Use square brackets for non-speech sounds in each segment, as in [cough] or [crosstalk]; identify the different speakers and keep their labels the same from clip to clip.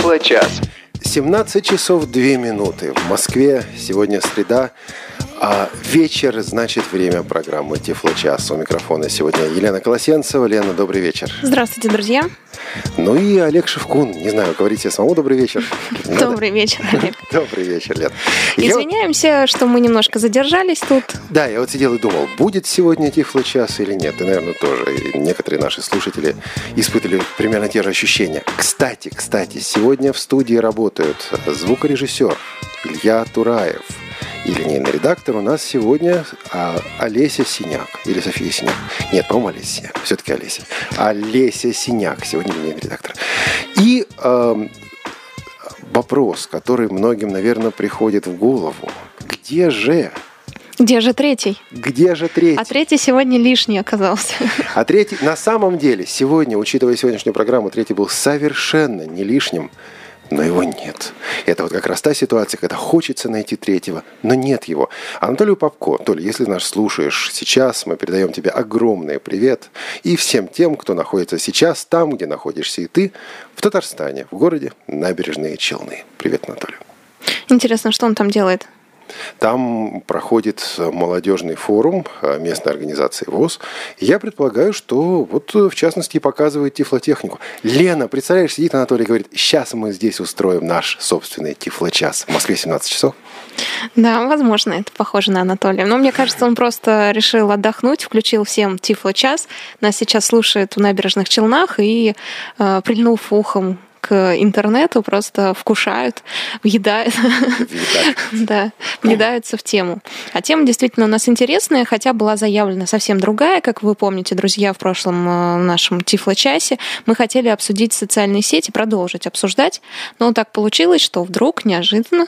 Speaker 1: Тифло-час.
Speaker 2: 17 часов 2 минуты. В Москве сегодня среда, а вечер значит время программы Тифло-час. У микрофона сегодня Елена Колосенцева. Лена, добрый вечер.
Speaker 3: Здравствуйте, друзья.
Speaker 2: Ну и Олег Шевкун. Не знаю, говорите самому добрый вечер. [laughs]
Speaker 3: Добрый вечер, Олег. [laughs]
Speaker 2: Добрый вечер, Лен.
Speaker 3: Извиняемся, что мы немножко задержались тут.
Speaker 2: Да, я вот сидел и думал, будет сегодня Тифло-час или нет. И, наверное, тоже некоторые наши слушатели испытывали примерно те же ощущения. Кстати, кстати, сегодня в студии работают звукорежиссер Илья Тураев и линейный редактор у нас сегодня а, Олеся Синяк. Или София Синяк. Нет, по-моему, Олеся Синяк. Все-таки Олеся. Олеся Синяк сегодня линейный редактор. И эм, вопрос, который многим, наверное, приходит в голову. Где же
Speaker 3: Где же третий?
Speaker 2: где же третий?
Speaker 3: А третий сегодня лишний оказался. [laughs]
Speaker 2: А третий, на самом деле, сегодня, учитывая сегодняшнюю программу, третий был совершенно не лишним, но его нет. Это вот как раз та ситуация, когда хочется найти третьего, но нет его. Анатолию Попко, Толя, если нас слушаешь сейчас, мы передаем тебе огромный привет. И всем тем, кто находится сейчас там, где находишься и ты, в Татарстане, в городе Набережные Челны. Привет, Анатолий.
Speaker 3: Интересно, что он там делает?
Speaker 2: Там проходит молодежный форум э, местной организации ВОЗ. И Я предполагаю, что вот э, в частности и показывает тифлотехнику. Лена, представляешь, сидит Анатолий и говорит, сейчас мы здесь устроим наш собственный тифлочас. В Москве 17 часов.
Speaker 3: Да, возможно, это похоже на Анатолия. Но мне кажется, он просто решил отдохнуть, включил всем Тифло час. Нас сейчас слушает в набережных Челнах и, э, прильнув ухом к интернету, просто вкушают, [laughs] въедают. Да, въедаются в тему. А тема действительно у нас интересная, хотя была заявлена совсем другая. Как вы помните, друзья, в прошлом э, нашем Тифло-часе мы хотели обсудить социальные сети, продолжить обсуждать, но так получилось, что вдруг неожиданно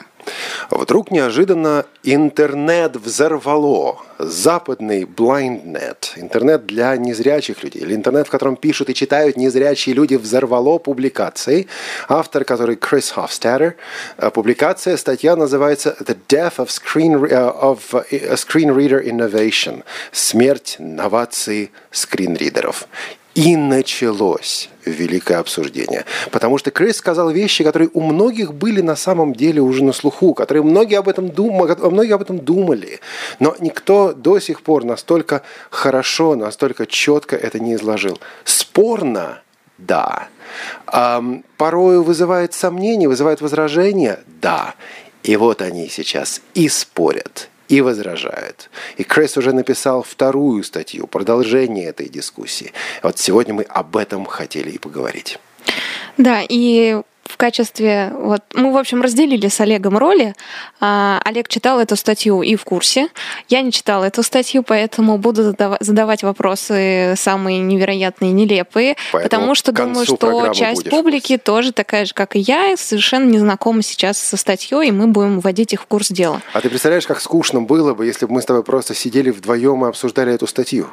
Speaker 2: Вдруг неожиданно интернет взорвало. Западный blindnet, интернет для незрячих людей, или интернет, в котором пишут и читают незрячие люди, взорвало публикацией. Автор, который Крис Хофстадер. Э, Публикация, статья называется «The Death of, screen, э, of э, Screen Reader Innovation. Смерть новации скринридеров». И началось великое обсуждение. Потому что Крис сказал вещи, которые у многих были на самом деле уже на слуху, которые многие об этом, дум... многие об этом думали. Но никто до сих пор настолько хорошо, настолько четко это не изложил. Спорно, да. Ам, порою вызывает сомнения, вызывает возражения, да. И вот они сейчас и спорят, и возражают. И Крис уже написал вторую статью, продолжение этой дискуссии. Вот сегодня мы об этом хотели и поговорить.
Speaker 3: Да, и в качестве... Вот, мы, в общем, разделили с Олегом роли. А, Олег читал эту статью и в курсе. Я не читала эту статью, поэтому буду задава- задавать вопросы самые невероятные, нелепые.
Speaker 2: Поэтому
Speaker 3: потому что думаю, что часть
Speaker 2: будешь
Speaker 3: публики тоже такая же, как и я, совершенно не знакома сейчас со статьей, и мы будем вводить их в курс дела.
Speaker 2: А ты представляешь, как скучно было бы, если бы мы с тобой просто сидели вдвоем и обсуждали эту статью?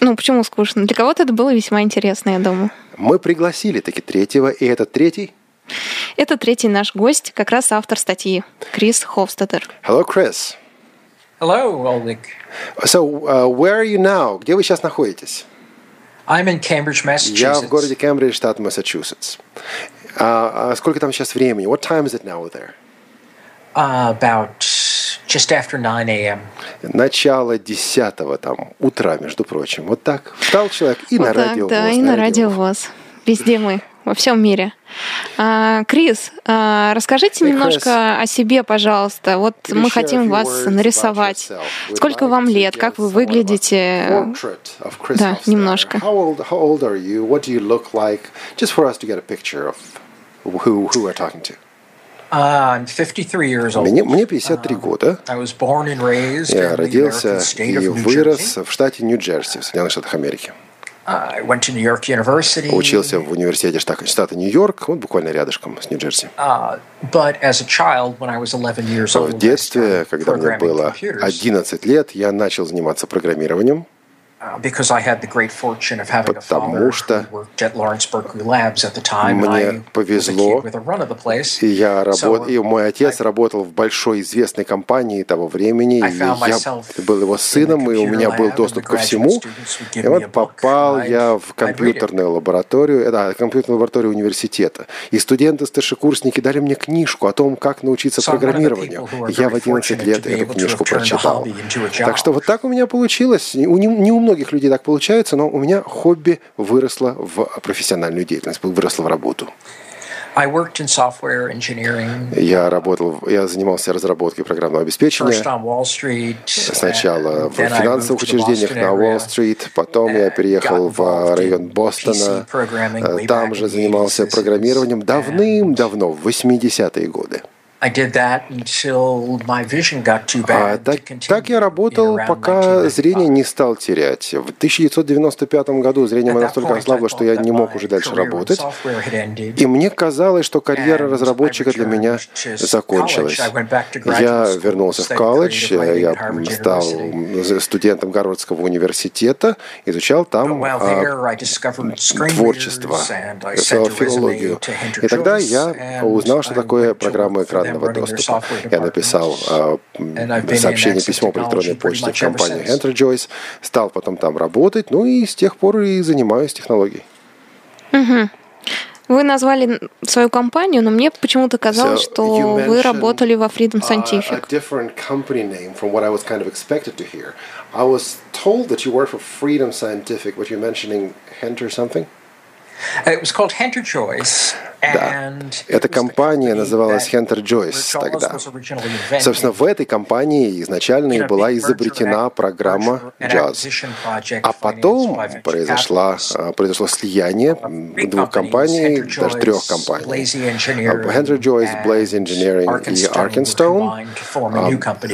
Speaker 3: Ну, почему скучно? Для кого-то это было весьма интересно, я думаю.
Speaker 2: Мы пригласили таки третьего, и этот третий...
Speaker 3: Это третий наш гость, как раз автор статьи, Крис Хофстадер.
Speaker 2: Hello, Chris.
Speaker 4: Hello, Oleg.
Speaker 2: So, uh, where are you now? Где вы сейчас находитесь?
Speaker 4: I'm in Cambridge,
Speaker 2: Я в
Speaker 4: Massachusetts.
Speaker 2: городе Кембридж, штат Массачусетс. А, а сколько там сейчас времени? What time is it now there?
Speaker 4: Uh, about just after 9 a.m.
Speaker 2: Начало десятого там утра, между прочим. Вот так. Встал человек и на
Speaker 3: Вот так,
Speaker 2: радио.
Speaker 3: да, и на радио ВОЗ. Везде мы, во всем мире. А, Крис, а, расскажите
Speaker 2: Hey,
Speaker 3: немножко о себе, пожалуйста. Вот мы хотим вас нарисовать. Сколько вам лет? Как вы выглядите? Да, немножко.
Speaker 2: How old, how old are you? What do you look like? Just for us to get a picture of who, who we're talking to.
Speaker 4: Uh, I'm 53 years old.
Speaker 2: Мне, мне 53 года. Я родился и вырос в штате Нью-Джерси, в Соединенных Штатах Америки. Учился в университете штата, штата Нью-Йорк, вот буквально рядышком с Нью-Джерси.
Speaker 4: But as a child, when I was 11 years old,
Speaker 2: В детстве, когда мне было
Speaker 4: computers.
Speaker 2: 11 лет, я начал заниматься программированием. Потому что мне повезло. И я работал, и мой отец работал в большой известной компании того времени, и я был его сыном, и у меня был доступ ко всему. И вот попал я в компьютерную лабораторию, э, да, компьютерную лабораторию университета. И студенты-старшекурсники дали мне книжку о том, как научиться программированию. И я в 11
Speaker 4: fortunate
Speaker 2: лет эту книжку прочитал. Так что вот так у меня получилось. У не, не у многих людей так получается, но у меня хобби выросло в профессиональную деятельность, выросло в работу.
Speaker 4: I worked in software engineering.
Speaker 2: Я работал, я занимался разработкой программного обеспечения.
Speaker 4: First on Wall Street.
Speaker 2: Сначала в финансовых учреждениях на. Уолл-стрит, потом я переехал в
Speaker 4: involved
Speaker 2: район Бостона, Э, там же занимался
Speaker 4: 80s,
Speaker 2: программированием давным-давно, в 80-е годы. А так, я работал, пока
Speaker 4: 1995.
Speaker 2: зрение не стал терять. В 1995 году зрение мое настолько ослабло, что я не мог уже дальше работать. И мне казалось, что карьера разработчика для меня закончилась. Я вернулся в колледж, я стал студентом Гарвардского университета, изучал там а, творчество, филологию. И тогда я узнал, что такое программа
Speaker 4: them
Speaker 2: экранного доступа. Я написал а, сообщение, письмо по электронной почте в компанию Joyce, стал потом там работать, ну и с тех пор и занимаюсь технологией.
Speaker 3: Вы назвали свою компанию, но мне почему-то казалось,
Speaker 2: So,
Speaker 3: что вы работали во Freedom
Speaker 2: uh,
Speaker 3: Scientific.
Speaker 2: kind of expected to hear. I was told that you work for Freedom Scientific, but you're mentioning Hunter something? Да. Эта компания называлась Joyce
Speaker 4: Jaws
Speaker 2: тогда. Собственно, в этой компании изначально и была изобретена программа JAWS. А потом произошла, а, произошло слияние двух компаний, даже трех компаний. А, Hunter Joyce, Blaze Engineering и Arkenstone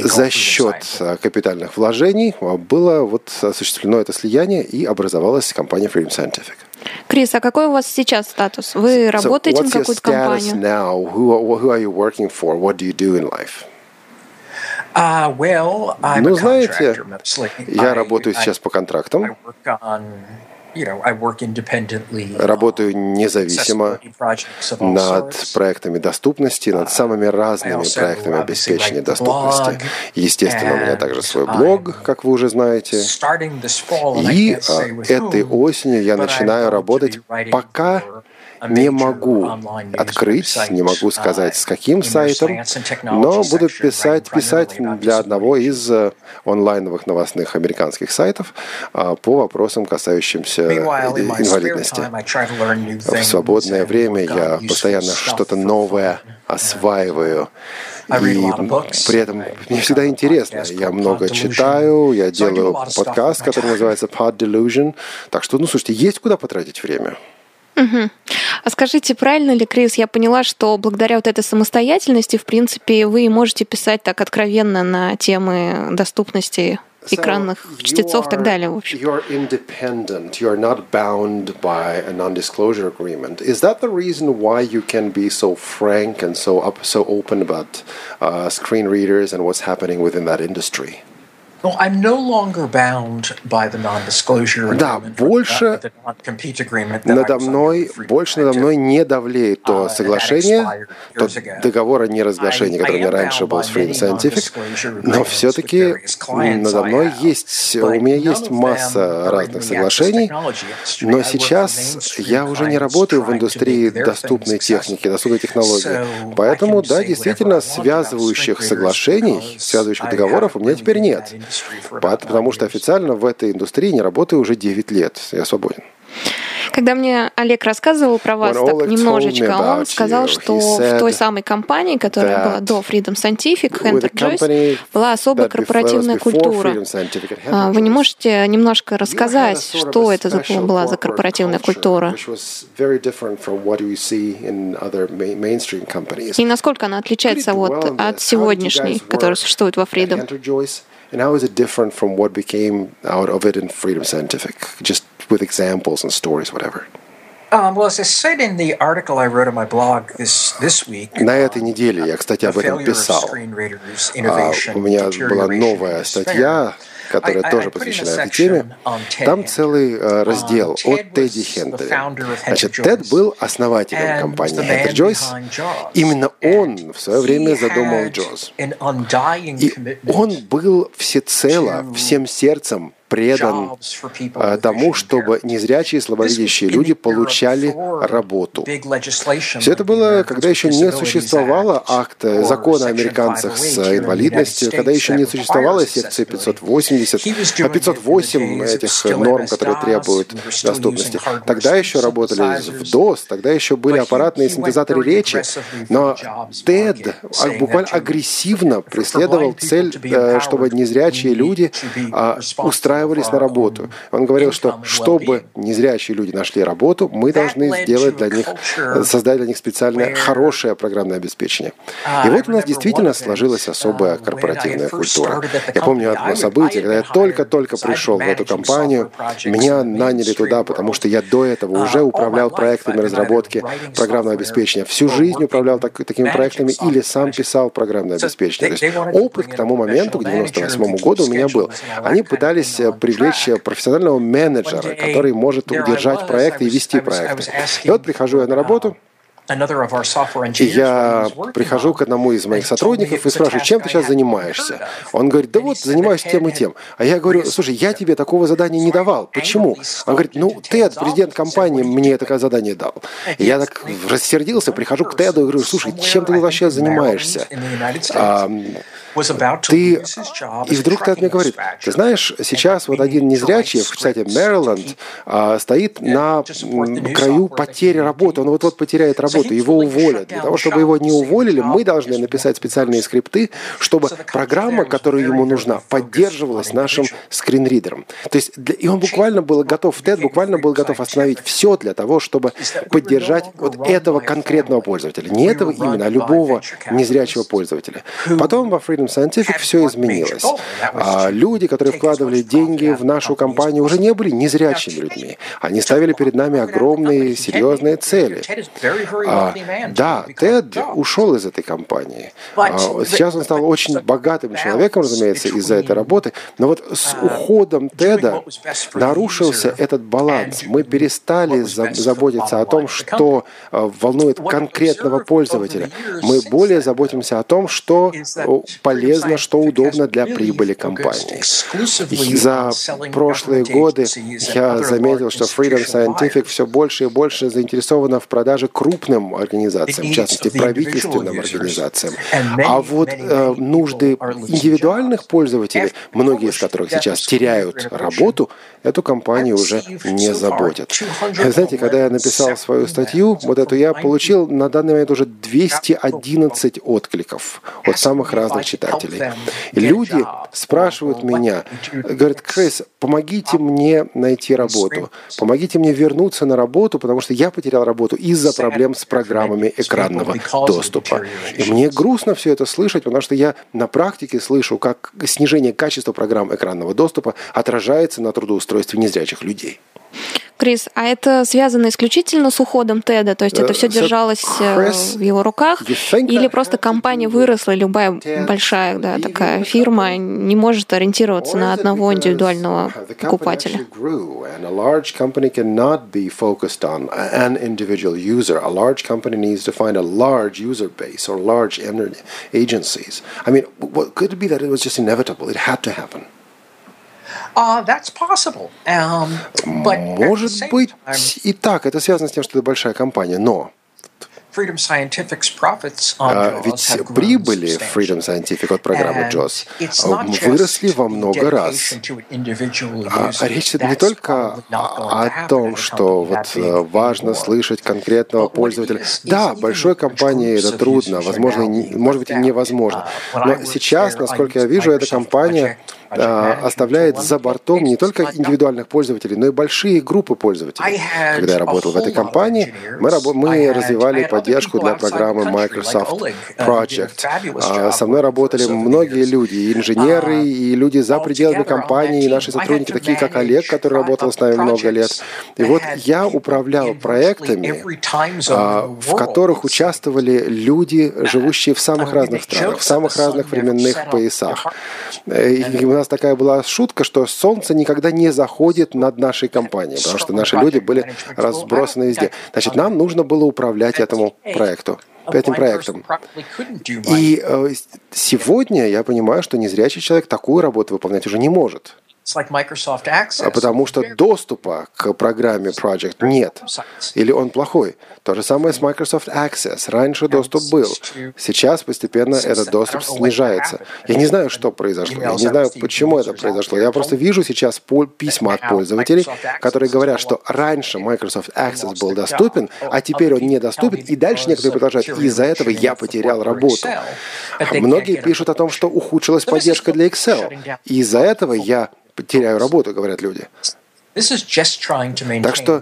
Speaker 2: а, за счет а, капитальных вложений а, было вот осуществлено это слияние и образовалась компания Freedom Scientific.
Speaker 3: Крис, а какой у вас сейчас статус? Вы
Speaker 2: So
Speaker 3: работаете на
Speaker 2: what's your
Speaker 3: какую-то компанию?
Speaker 2: now? Who, who are you working for? What do you do in life?
Speaker 4: Uh, well, I'm
Speaker 2: Ну, знаете, я работаю сейчас по контрактам.
Speaker 4: Independently
Speaker 2: Работаю независимо над проектами доступности, над самыми разными проектами обеспечения доступности. Естественно, у меня также свой блог, как вы уже знаете. И а, этой осенью я начинаю работать, пока не могу открыть, не могу сказать, с каким
Speaker 4: in their
Speaker 2: сайтом, но буду писать, писать для одного из э, онлайновых новостных американских сайтов а, по вопросам, касающимся э, инвалидности. В свободное время я постоянно что-то новое осваиваю. И при этом мне всегда интересно. Я много читаю, я делаю подкаст, который называется Pod Delusion. Так что, ну, слушайте, есть куда потратить время.
Speaker 3: А скажите, правильно ли, Крис, я поняла, что благодаря вот этой самостоятельности, в принципе, вы можете писать так откровенно на темы доступности экранных
Speaker 2: So
Speaker 3: чтецов и так далее, в общем?
Speaker 2: You're independent. You're not bound by a non-disclosure agreement. Is that the reason why you can be so frank and so up, so open about uh, screen readers and what's happening within that industry? Да, больше Надо мной, больше надо мной не давлеет то
Speaker 4: Uh,
Speaker 2: соглашение, то договор о неразглашении, который у раньше был с Freedom Scientific, но все-таки надо мной есть, у меня есть масса разных соглашений, но сейчас я уже не работаю в индустрии доступной техники, доступной технологии. Поэтому, да, действительно, связывающих соглашений, связывающих договоров у меня теперь нет. Потому что официально в этой индустрии не работаю уже 9 лет. Я свободен.
Speaker 3: Когда мне Олег рассказывал про вас
Speaker 2: When
Speaker 3: так
Speaker 2: Oleg
Speaker 3: немножечко, он сказал,
Speaker 2: you,
Speaker 3: что в той самой компании, которая была до Freedom Scientific, Hunter Joyce, была особая корпоративная культура. А, Вы не можете немножко рассказать, что это была за корпоративная культура? И насколько она отличается вот от сегодняшней, которая существует во Freedom?
Speaker 2: Hunter Joyce, and how is it different from what became out of it in Freedom Scientific? Just with examples and stories, whatever.
Speaker 4: Um, well, as I said in the article I wrote on my blog this this week,
Speaker 2: На этой неделе я, кстати,
Speaker 4: the
Speaker 2: об этом
Speaker 4: failure of
Speaker 2: писал.
Speaker 4: screen readers,
Speaker 2: А,
Speaker 4: innovation,
Speaker 2: У меня была
Speaker 4: deterioration,
Speaker 2: новая
Speaker 4: and
Speaker 2: статья,
Speaker 4: despair.
Speaker 2: которая тоже посвящена этой теме. Там целый э, раздел о Тедди Хентери. Значит, Тед был основателем компании Хентер Джойс. Именно он в свое время задумал Джоз. И он был всецело, всем сердцем предан а, тому, чтобы незрячие и слабовидящие люди получали работу. Все это было, когда еще не существовало акта закона о американцах с инвалидностью, когда еще не существовало секции 580, а 508 этих норм, которые требуют доступности. Тогда еще работали в DOS, тогда еще были аппаратные синтезаторы речи, но Тед буквально агрессивно преследовал цель, э, чтобы незрячие люди а, устраивали устраивались на работу. Он говорил, что чтобы незрячие люди нашли работу, мы должны сделать для них, создать для них специальное хорошее программное обеспечение. И вот у нас действительно сложилась особая корпоративная культура. Я помню одно событие, когда я только-только пришел в эту компанию, меня наняли туда, потому что я до этого уже управлял проектами разработки программного обеспечения. Всю жизнь управлял так, такими проектами или сам писал программное обеспечение. То есть опыт к тому моменту, к 98 году у меня был. Они пытались привлечь профессионального менеджера, который может удержать проекты и вести проекты. И вот прихожу я на работу, и я прихожу к одному из моих сотрудников и спрашиваю, чем ты сейчас занимаешься? Он говорит, да вот, занимаюсь тем и тем. А я говорю, слушай, я тебе такого задания не давал. Почему? Он говорит, ну, Тед, президент компании, мне такое задание дал. И я так рассердился, прихожу к Теду и говорю, слушай, чем ты вообще занимаешься? Ты... И вдруг Тед мне говорит, ты знаешь, сейчас вот один незрячий в штате Мэриленд а, стоит на краю потери работы. Он вот-вот потеряет работу, его уволят. Для того, чтобы его не уволили, мы должны написать специальные скрипты, чтобы программа, которая ему нужна, поддерживалась нашим скринридером. То есть, и он буквально был готов, Тед буквально был готов остановить все для того, чтобы поддержать вот этого конкретного пользователя. Не этого именно, а любого незрячего пользователя. Потом во Freedom Scientific все изменилось. А люди, которые вкладывали деньги в нашу компанию, уже не были незрячими людьми. Они ставили перед нами огромные, серьезные цели. А, да, Тед ушел из этой компании. А, сейчас он стал очень богатым человеком, разумеется, из-за этой работы. Но вот с уходом Теда нарушился этот баланс. Мы перестали заботиться о том, что а, волнует конкретного пользователя. Мы более заботимся о том, что полезно, что удобно для прибыли компании. И за прошлые годы я заметил, что Freedom Scientific все больше и больше заинтересована в продаже крупным организациям, в частности, правительственным организациям. А вот э, нужды индивидуальных пользователей, многие из которых сейчас теряют работу, эту компанию уже не заботят. Знаете, когда я написал свою статью, вот эту я получил на данный момент уже 211 откликов от самых разных читателей. И люди спрашивают меня, говорят, Крис, помогите мне найти работу, помогите мне вернуться на работу, потому что я потерял работу из-за проблем с программами экранного доступа. И мне грустно все это слышать, потому что я на практике слышу, как снижение качества программ экранного доступа отражается на трудоустройстве незрячих людей.
Speaker 3: Крис, а это связано исключительно с уходом Теда? То есть это все держалось в его руках? Или просто компания выросла, любая большая да, такая фирма не может ориентироваться на одного индивидуального покупателя?
Speaker 2: I mean, what, could it be that it was just inevitable? It had to happen.
Speaker 4: Uh, that's possible. Um,
Speaker 2: but Может быть и так. Это связано с тем, что это большая компания. Но
Speaker 4: Freedom Scientific's profits
Speaker 2: on а, Ведь прибыли Freedom Scientific от программы JOS выросли во много раз. А речь идет не только о том, что вот э, важно слышать конкретного пользователя. Да, большой компании это трудно, возможно, может быть и невозможно. Uh, Но сейчас, насколько я вижу, эта компания а, оставляет за бортом не только индивидуальных пользователей, но и большие группы пользователей. Когда я работал в этой компании, мы, рабо- мы развивали поддержку для программы Microsoft uh, Project. А, со мной работали многие люди, и инженеры, uh, и люди за пределами компании, и наши сотрудники, такие как Олег, который работал с нами много лет. И вот я управлял проектами, а, в которых участвовали люди, живущие в самых разных странах, в самых разных временных поясах. И у нас такая была шутка, что солнце никогда не заходит над нашей компанией, потому что наши люди были разбросаны везде. Значит, нам нужно было управлять этому проекту этим проектом. И э, сегодня я понимаю, что незрячий человек такую работу выполнять уже не может. А потому что доступа к программе Project нет. Или он плохой. То же самое с Microsoft Access. Раньше доступ был. Сейчас постепенно этот доступ снижается. Я не знаю, что произошло. Я не знаю, почему это произошло. Я просто вижу сейчас письма от пользователей, которые говорят, что раньше Microsoft Access был доступен, а теперь он недоступен. И дальше некоторые продолжают. Из-за этого я потерял работу. Многие пишут о том, что ухудшилась поддержка для Excel. И из-за этого я теряю работу, говорят люди. Так что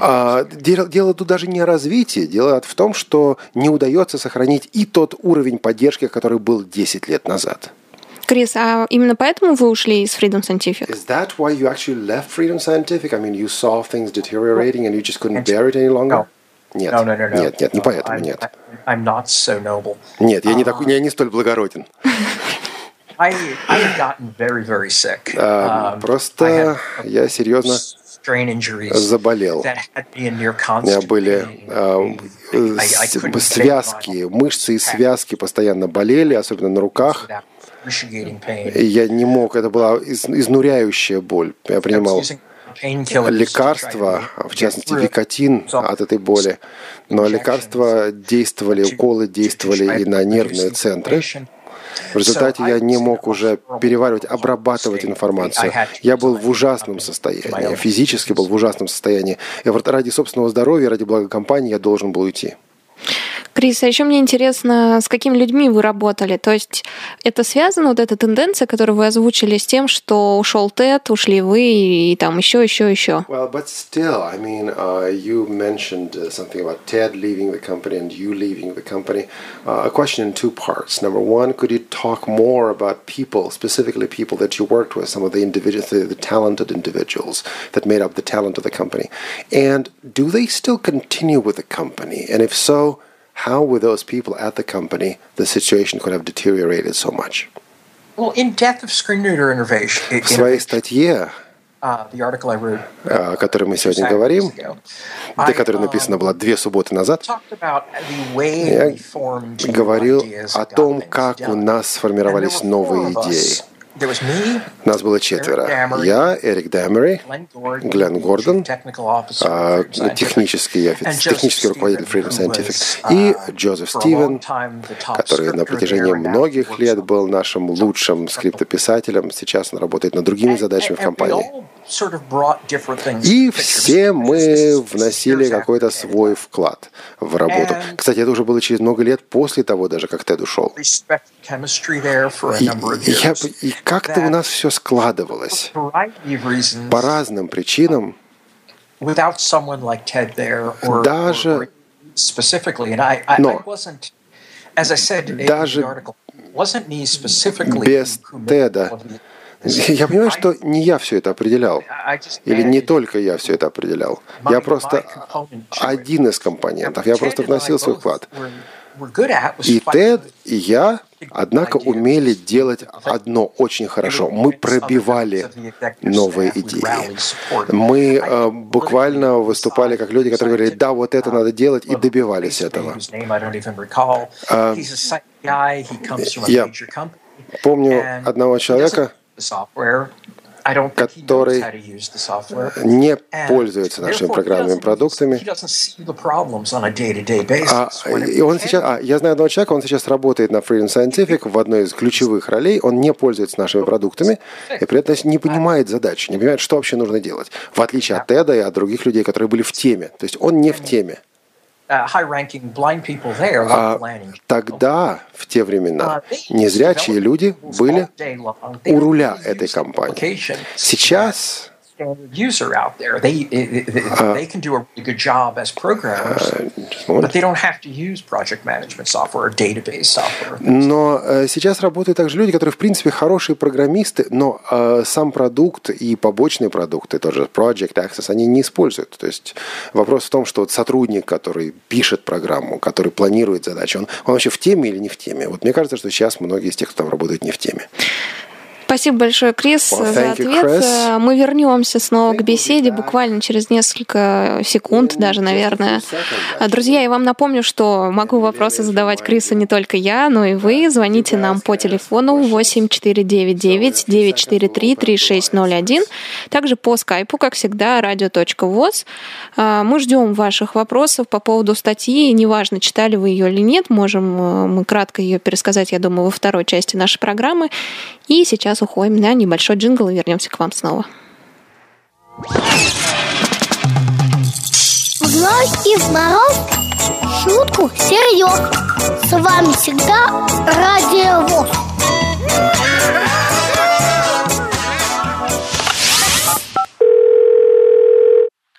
Speaker 2: а, дело, дело тут даже не о развитии, дело в том, что не удается сохранить и тот уровень поддержки, который был 10 лет назад.
Speaker 3: Крис, а именно поэтому вы ушли из Freedom Scientific?
Speaker 2: Is that why you actually left Freedom Scientific? I mean, you saw things deteriorating and you just couldn't bear it any longer? Нет, no, no, no, no. нет, нет, не поэтому,
Speaker 4: I'm,
Speaker 2: нет.
Speaker 4: I'm not so noble.
Speaker 2: Нет, я не, такой, я не столь благороден. [laughs]
Speaker 4: I, I had gotten very, very sick.
Speaker 2: Um, Просто я серьезно заболел. У меня были э, связки, мышцы и связки постоянно болели, особенно на руках. И я не мог, это была изнуряющая боль. Я принимал лекарства, в частности викотин от этой боли, но лекарства действовали, уколы действовали и на нервные центры. В результате я не мог уже переваривать, обрабатывать информацию. Я был в ужасном состоянии, физически был в ужасном состоянии. И ради собственного здоровья, ради блага компании я должен был уйти.
Speaker 3: Крис, а еще мне интересно, с какими людьми вы работали? То есть это связано, вот эта тенденция, которую вы озвучили, с тем, что ушел Тед, ушли вы и там еще, еще, еще?
Speaker 2: Well, but still, I mean, uh, you mentioned uh, something about Ted leaving the company and you leaving the company. Uh, a question in two parts. Number one, could you talk more about people, specifically people that you worked with, some of the individuals, the, the talented individuals that made up the talent of the company? And do they still continue with the company? And if so, how with those people at the company the situation could have deteriorated so much?
Speaker 4: Well, in Death of Screen Reader Innovation,
Speaker 2: в своей статье,
Speaker 4: uh,
Speaker 2: о которой мы сегодня говорим, для которой написана была две субботы назад, я говорил о том, как у нас сформировались новые идеи. Нас было четверо. Я, Эрик Дэмери, Глен Гордон, а, технический, технический руководитель Freedom Scientific, и Джозеф Стивен, который на протяжении многих лет был нашим лучшим скриптописателем. Сейчас он работает над другими задачами в компании. И все мы вносили какой-то свой вклад в работу. Кстати, это уже было через много лет после того даже, как Тед ушел. И, я, и как-то у нас все складывалось по разным причинам. Даже но даже без Теда я понимаю, что не я все это определял. Или не только я все это определял. Я просто один из компонентов. Я просто вносил свой вклад. И Тед, и я, однако, умели делать одно очень хорошо. Мы пробивали новые идеи. Мы э, буквально выступали как люди, которые говорили, да, вот это надо делать, и добивались этого. Э, я помню одного человека, который не пользуется нашими программными продуктами. А, и он сейчас, а, я знаю одного человека, он сейчас работает на Freedom Scientific в одной из ключевых ролей, он не пользуется нашими продуктами и при этом не понимает задач, не понимает, что вообще нужно делать, в отличие от Теда и от других людей, которые были в теме. То есть он не в теме.
Speaker 4: Uh,
Speaker 2: а тогда, в те времена, uh, незрячие люди были у руля этой компании. Сейчас
Speaker 4: standard user out there. They they, they can do a really good job as programmers, but they don't have to use project management software or database software.
Speaker 2: Но э, сейчас работают также люди, которые в принципе хорошие программисты, но э, сам продукт и побочные продукты, тоже Project Access, они не используют. То есть вопрос в том, что вот сотрудник, который пишет программу, который планирует задачи, он, он вообще в теме или не в теме? Вот мне кажется, что сейчас многие из тех, кто там работает, не в теме.
Speaker 3: Спасибо большое, Крис,
Speaker 2: Well,
Speaker 3: за
Speaker 2: you,
Speaker 3: ответ.
Speaker 2: Chris.
Speaker 3: Э, Мы вернемся снова к беседе буквально через несколько секунд, даже, наверное. А, Друзья, я вам напомню, что могу вопросы задавать Крису не только я, но и вы. Звоните нам по телефону 8499-943-3601. Также по скайпу, как всегда, radio.voz. Мы ждем ваших вопросов по поводу статьи. Неважно, читали вы ее или нет, можем э, мы кратко ее пересказать, я думаю, во второй части нашей программы. И сейчас уходим на небольшой джингл и вернемся к вам снова.
Speaker 1: Вновь и в мороз шутку серьез. С вами всегда Радио ВОЗ.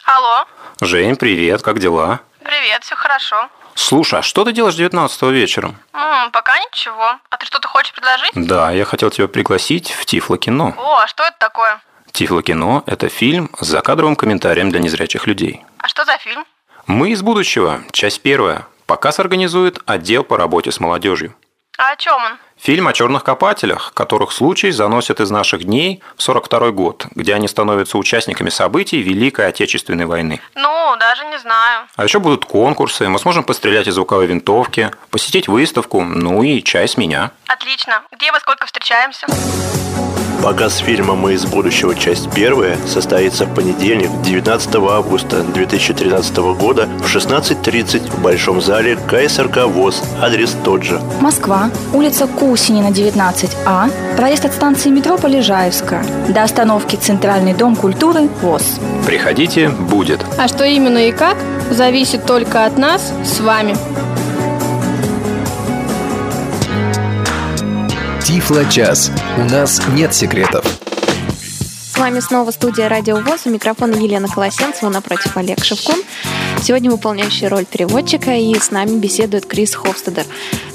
Speaker 5: Алло,
Speaker 6: Жень, привет, как дела?
Speaker 5: привет, все хорошо.
Speaker 6: Слушай, а что ты делаешь 19 вечером?
Speaker 5: М, пока ничего. А ты что-то хочешь предложить?
Speaker 6: Да, я хотел тебя пригласить в Тифло кино.
Speaker 5: О, а что это такое?
Speaker 6: Тифло кино – это фильм с закадровым комментарием для незрячих людей.
Speaker 5: А что за фильм?
Speaker 6: Мы из будущего, часть первая. Показ организует отдел по работе с молодежью.
Speaker 5: А о чем он?
Speaker 6: Фильм о черных копателях, которых случай заносит из наших дней в 42 год, где они становятся участниками событий Великой Отечественной войны.
Speaker 5: Ну, даже не знаю.
Speaker 6: А еще будут конкурсы, мы сможем пострелять из звуковой винтовки, посетить выставку, ну и чай с меня.
Speaker 5: Отлично. Где и во сколько встречаемся?
Speaker 7: Показ фильма «Мы из будущего. Часть первая» состоится в понедельник, 19 августа 2013 года в 16.30 в Большом зале КСРК ВОЗ. Адрес тот же.
Speaker 8: Москва, улица Кусинина, 19А, проезд от станции метро Полежаевская, до остановки Центральный дом культуры ВОЗ.
Speaker 6: Приходите, будет.
Speaker 9: А что именно и как, зависит только от нас с вами.
Speaker 10: Тифло час. У нас нет секретов.
Speaker 3: С вами снова студия Радио ВОЗ. У микрофона Елена Колосенцева, напротив Олег Шевкун. Сегодня выполняющий роль переводчика, и с нами беседует Крис Хофстедер.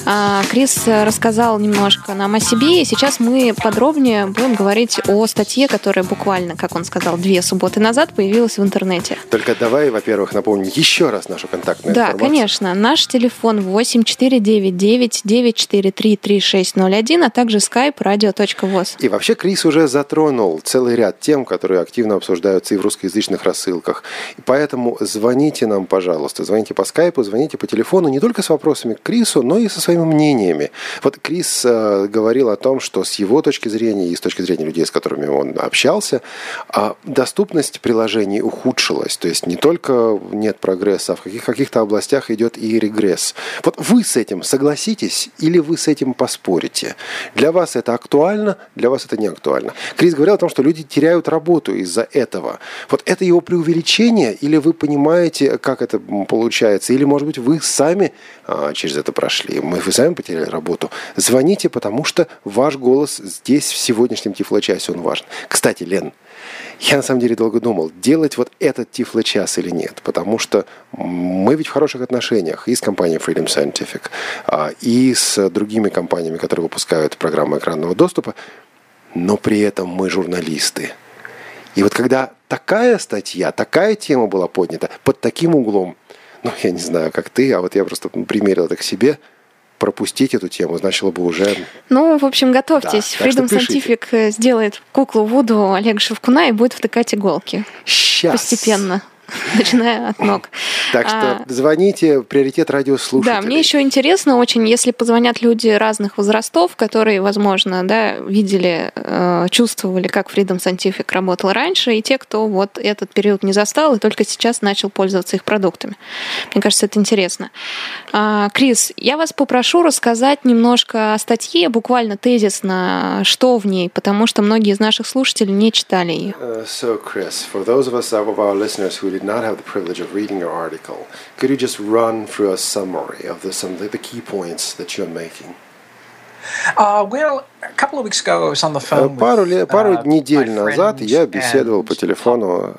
Speaker 3: А, Крис рассказал немножко нам о себе, и сейчас мы подробнее будем говорить о статье, которая буквально, как он сказал, две субботы назад появилась в интернете.
Speaker 2: Только давай, во-первых, напомним еще раз нашу контактную
Speaker 3: Да,
Speaker 2: информацию.
Speaker 3: конечно. Наш телефон 8499-943-3601, а также skype radio.voz.
Speaker 2: И вообще Крис уже затронул целый ряд тем, которые активно обсуждаются и в русскоязычных рассылках. И поэтому звоните нам, пожалуйста. Звоните по скайпу, звоните по телефону не только с вопросами к Крису, но и со своими мнениями. Вот Крис э, говорил о том, что с его точки зрения и с точки зрения людей, с которыми он общался, а, доступность приложений ухудшилась. То есть не только нет прогресса, а в каких- каких-то областях идет и регресс. Вот вы с этим согласитесь или вы с этим поспорите? Для вас это актуально, для вас это не актуально. Крис говорил о том, что люди теряют работу из-за этого. Вот это его преувеличение или вы понимаете, как это получается? Или, может быть, вы сами а, через это прошли? Мы, вы сами потеряли работу? Звоните, потому что ваш голос здесь, в сегодняшнем Тифло-часе, он важен. Кстати, Лен, я на самом деле долго думал, делать вот этот Тифло-час или нет, потому что мы ведь в хороших отношениях и с компанией Freedom Scientific, а, и с другими компаниями, которые выпускают программы экранного доступа, но при этом мы журналисты. И вот когда такая статья, такая тема была поднята под таким углом, ну, я не знаю, как ты, а вот я просто примерил это к себе, пропустить эту тему значило бы уже...
Speaker 3: Ну, в общем, готовьтесь.
Speaker 2: Да,
Speaker 3: Freedom. Scientific э, сделает куклу Вуду Олега Шевкуна и будет втыкать иголки.
Speaker 2: Сейчас.
Speaker 3: Постепенно. [laughs] Начиная от ног.
Speaker 2: Так что
Speaker 3: А,
Speaker 2: звоните, приоритет радиослушателей.
Speaker 3: Да, мне еще интересно очень, если позвонят люди разных возрастов, которые, возможно, да, видели, э, чувствовали, как Freedom Scientific работал раньше, и те, кто вот этот период не застал и только сейчас начал пользоваться их продуктами. Мне кажется, это интересно. А, Крис, я вас попрошу рассказать немножко о статье, буквально тезисно, что в ней, потому что многие из наших слушателей не читали ее.
Speaker 2: Uh, so, Chris, for those of us of our listeners who did not have the privilege of reading your article, could you just run through a summary of the some of the key points that you're making?
Speaker 4: Uh, well, a couple of weeks ago, I was on the
Speaker 2: Э,
Speaker 4: phone
Speaker 2: Пару,
Speaker 4: with,
Speaker 2: пару
Speaker 4: uh,
Speaker 2: недель назад я беседовал по телефону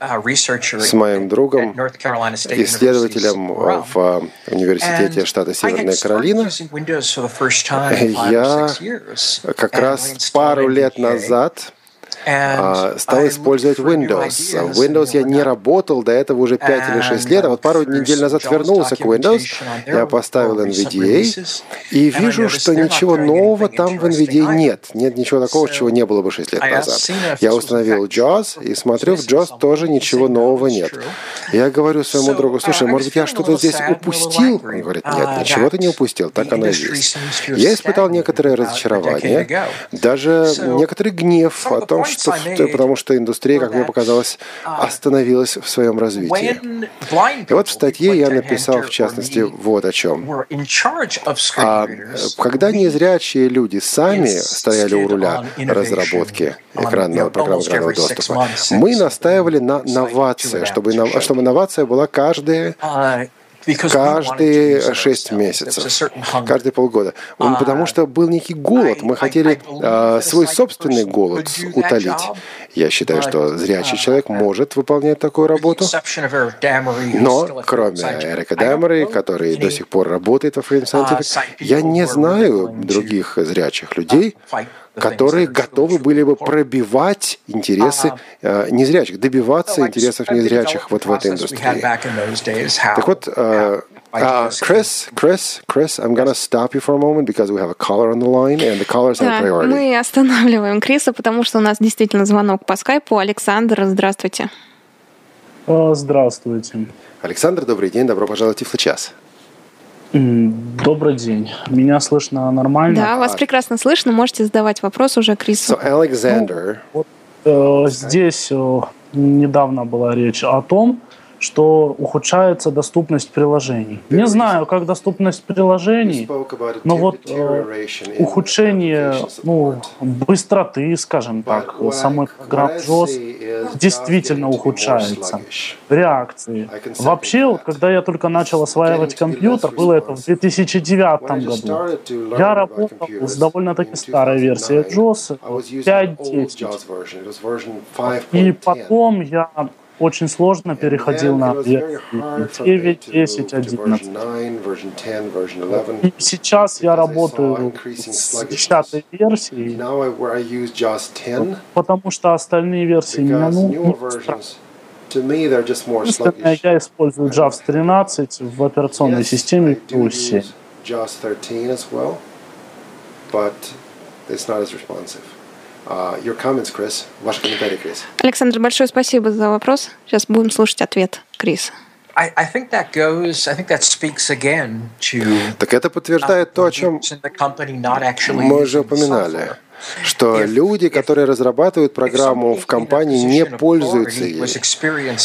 Speaker 4: uh,
Speaker 2: с моим другом,
Speaker 4: at North Carolina State University,
Speaker 2: исследователем в э, университете штата Северная Каролина.
Speaker 4: the
Speaker 2: Я как раз пару лет назад а, стал
Speaker 4: I
Speaker 2: использовать Windows. В Windows я не
Speaker 4: not
Speaker 2: работал до этого уже 5 или 6 лет, а вот пару недель назад вернулся к Windows, я поставил NVDA и вижу, что ничего нового там в NVDA нет. Нет ничего такого, чего не было бы 6 лет назад. Я установил JAWS и смотрю, в JAWS тоже ничего нового нет. Я говорю своему другу, слушай, может быть, я что-то здесь упустил? Он говорит, нет, ничего ты не упустил, так оно и есть. Я испытал некоторое разочарование, даже некоторый гнев о том, что потому что индустрия, как мне показалось, остановилась в своем развитии. И вот в статье я написал, в частности, вот о чем. А когда незрячие люди сами стояли у руля разработки экранного программы экранного доступа, мы настаивали на новации, чтобы, чтобы инновация была каждые каждые шесть месяцев, каждые полгода. Он- Потому что был некий голод. Мы хотели а, свой собственный голод утолить. Я считаю, что зрячий человек может выполнять такую работу. Но кроме Эрика Даймера, который до сих пор работает во Freedom Scientific, я не знаю других зрячих людей, которые готовы были бы пробивать интересы э, незрячих, добиваться интересов незрячих вот в этой индустрии. Так вот, э, uh, Chris, Chris, Chris, I'm gonna stop you for a moment because we have a caller on the line, and the callers are
Speaker 3: Да,
Speaker 2: priority.
Speaker 3: мы останавливаем Криса, потому что у нас действительно звонок по скайпу. Александр, здравствуйте.
Speaker 11: Здравствуйте.
Speaker 2: Александр, добрый день, добро пожаловать в Тифло-час.
Speaker 11: М, Добрый день. Меня слышно нормально?
Speaker 3: Да, вас прекрасно слышно. Можете задавать вопрос уже Крису.
Speaker 2: So, Alexander,
Speaker 11: Э, Здесь э, недавно была речь о том, что ухудшается доступность приложений. Не знаю, как доступность приложений, но вот э, ухудшение ну, быстроты, скажем так, самой JOS действительно ухудшается. Реакции. Вообще, вот, когда я только начал осваивать компьютер, было это в 2009 году, я работал с довольно-таки старой версией JOS, 5.10. И потом я очень сложно переходил на версии 9, 10, 11. И сейчас я работаю с 10 версией,
Speaker 2: now I, where I use JAWS 10
Speaker 11: потому что остальные версии меня ну, не я использую JAWS 13 в операционной системе Windows 7.
Speaker 2: use JAWS 13 as well, but it's not as responsive. Uh, your comments, Chris. Ваши комментарии, Крис.
Speaker 3: Александр, большое спасибо за вопрос. Сейчас будем слушать ответ Криса.
Speaker 4: I, think that goes. I think that speaks again to
Speaker 2: Так это подтверждает то, о чем мы уже упоминали,
Speaker 4: software.
Speaker 2: Что люди, которые разрабатывают программу в компании, не пользуются ей.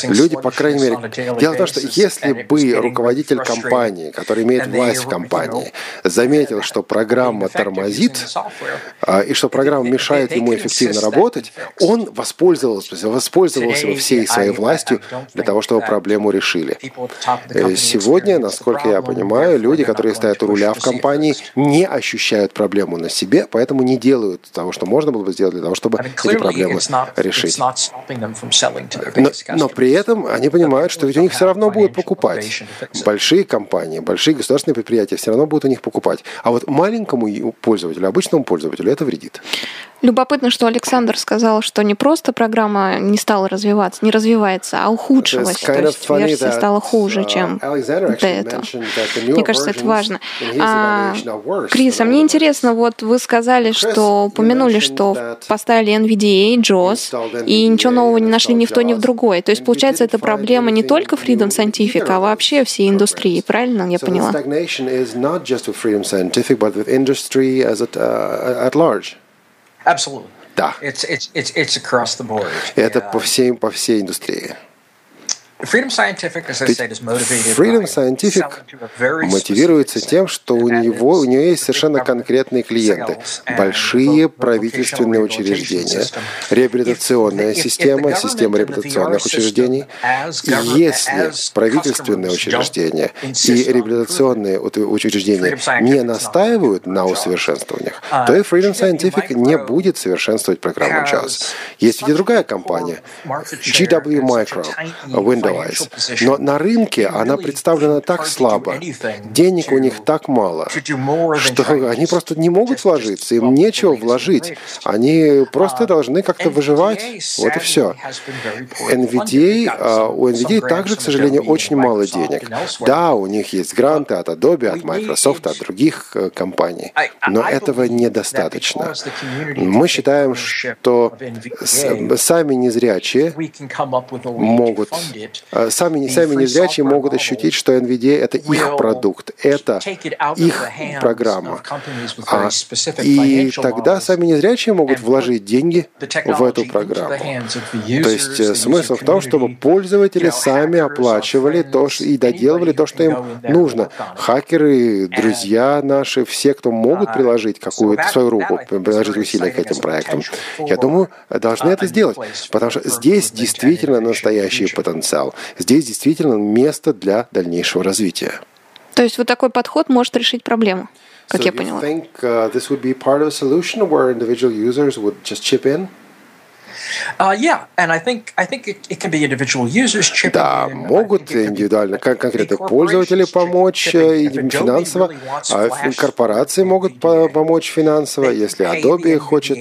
Speaker 2: Люди, по крайней мере, дело в том, что если бы руководитель компании, который имеет власть в компании, заметил, что программа тормозит, а, и что программа мешает ему эффективно работать, он воспользовался, воспользовался бы всей своей властью для того, чтобы проблему решили. Э, Сегодня, насколько я понимаю, люди, которые стоят у руля в компании, не ощущают проблему на себе, поэтому не делают того, что можно было бы сделать для того, чтобы
Speaker 4: I mean,
Speaker 2: эти проблемы
Speaker 4: not,
Speaker 2: решить. Но, но при этом они понимают, что ведь у них все равно будут покупать. Большие компании, большие государственные предприятия все равно будут у них покупать. А вот маленькому пользователю, обычному пользователю это вредит.
Speaker 3: Любопытно, что Александр сказал, что не просто программа не стала развиваться, не развивается, а ухудшилась. То есть версия стала хуже,
Speaker 2: uh,
Speaker 3: чем до этого. Мне кажется, это важно. А, Крис, а мне интересно, вот вы сказали, что упомянули, что поставили NVDA, JAWS, и ничего нового не нашли ни в то, ни в другое. То есть, получается, это проблема не только Freedom Scientific, а вообще всей индустрии, правильно я поняла?
Speaker 2: uh. Да.
Speaker 4: It's, it's, it's, it's across the board.
Speaker 2: И это по всей, по всей индустрии.
Speaker 4: Freedom Scientific,
Speaker 2: мотивируется тем, что у него у нее есть совершенно конкретные клиенты, большие правительственные учреждения, реабилитационная система, система реабилитационных учреждений. И если правительственные учреждения и реабилитационные учреждения не настаивают на усовершенствованиях, то и Freedom Scientific не будет совершенствовать программу JAWS. Есть ведь и другая компания, GW Micro, Windows. Но на рынке она представлена так слабо, денег у них так мало, что они просто не могут вложиться, им нечего вложить. Они просто должны как-то выживать. Вот и все. NVDA, а, у NVDA также, к сожалению, очень мало денег. Да, у них есть гранты от Adobe, от Microsoft, от других э, компаний, но этого недостаточно. Мы считаем, что сами незрячие могут, сами, сами незрячие могут ощутить, что NVDA — это их продукт, это их программа. А, и тогда сами незрячие могут вложить деньги в эту программу. То есть э, смысл в том, чтобы пользователи сами оплачивали то и доделывали то, что им нужно. Хакеры, друзья наши, все, кто могут приложить какую-то свою руку, приложить усилия к этим проектам, я думаю, должны это сделать. Потому что здесь действительно настоящий потенциал. Здесь действительно место для дальнейшего развития.
Speaker 3: То есть вот такой подход может решить проблему, как so я поняла.
Speaker 2: Think, uh, Да, могут индивидуально конкретные пользователи помочь финансово, а корпорации могут помочь финансово, если Adobe хочет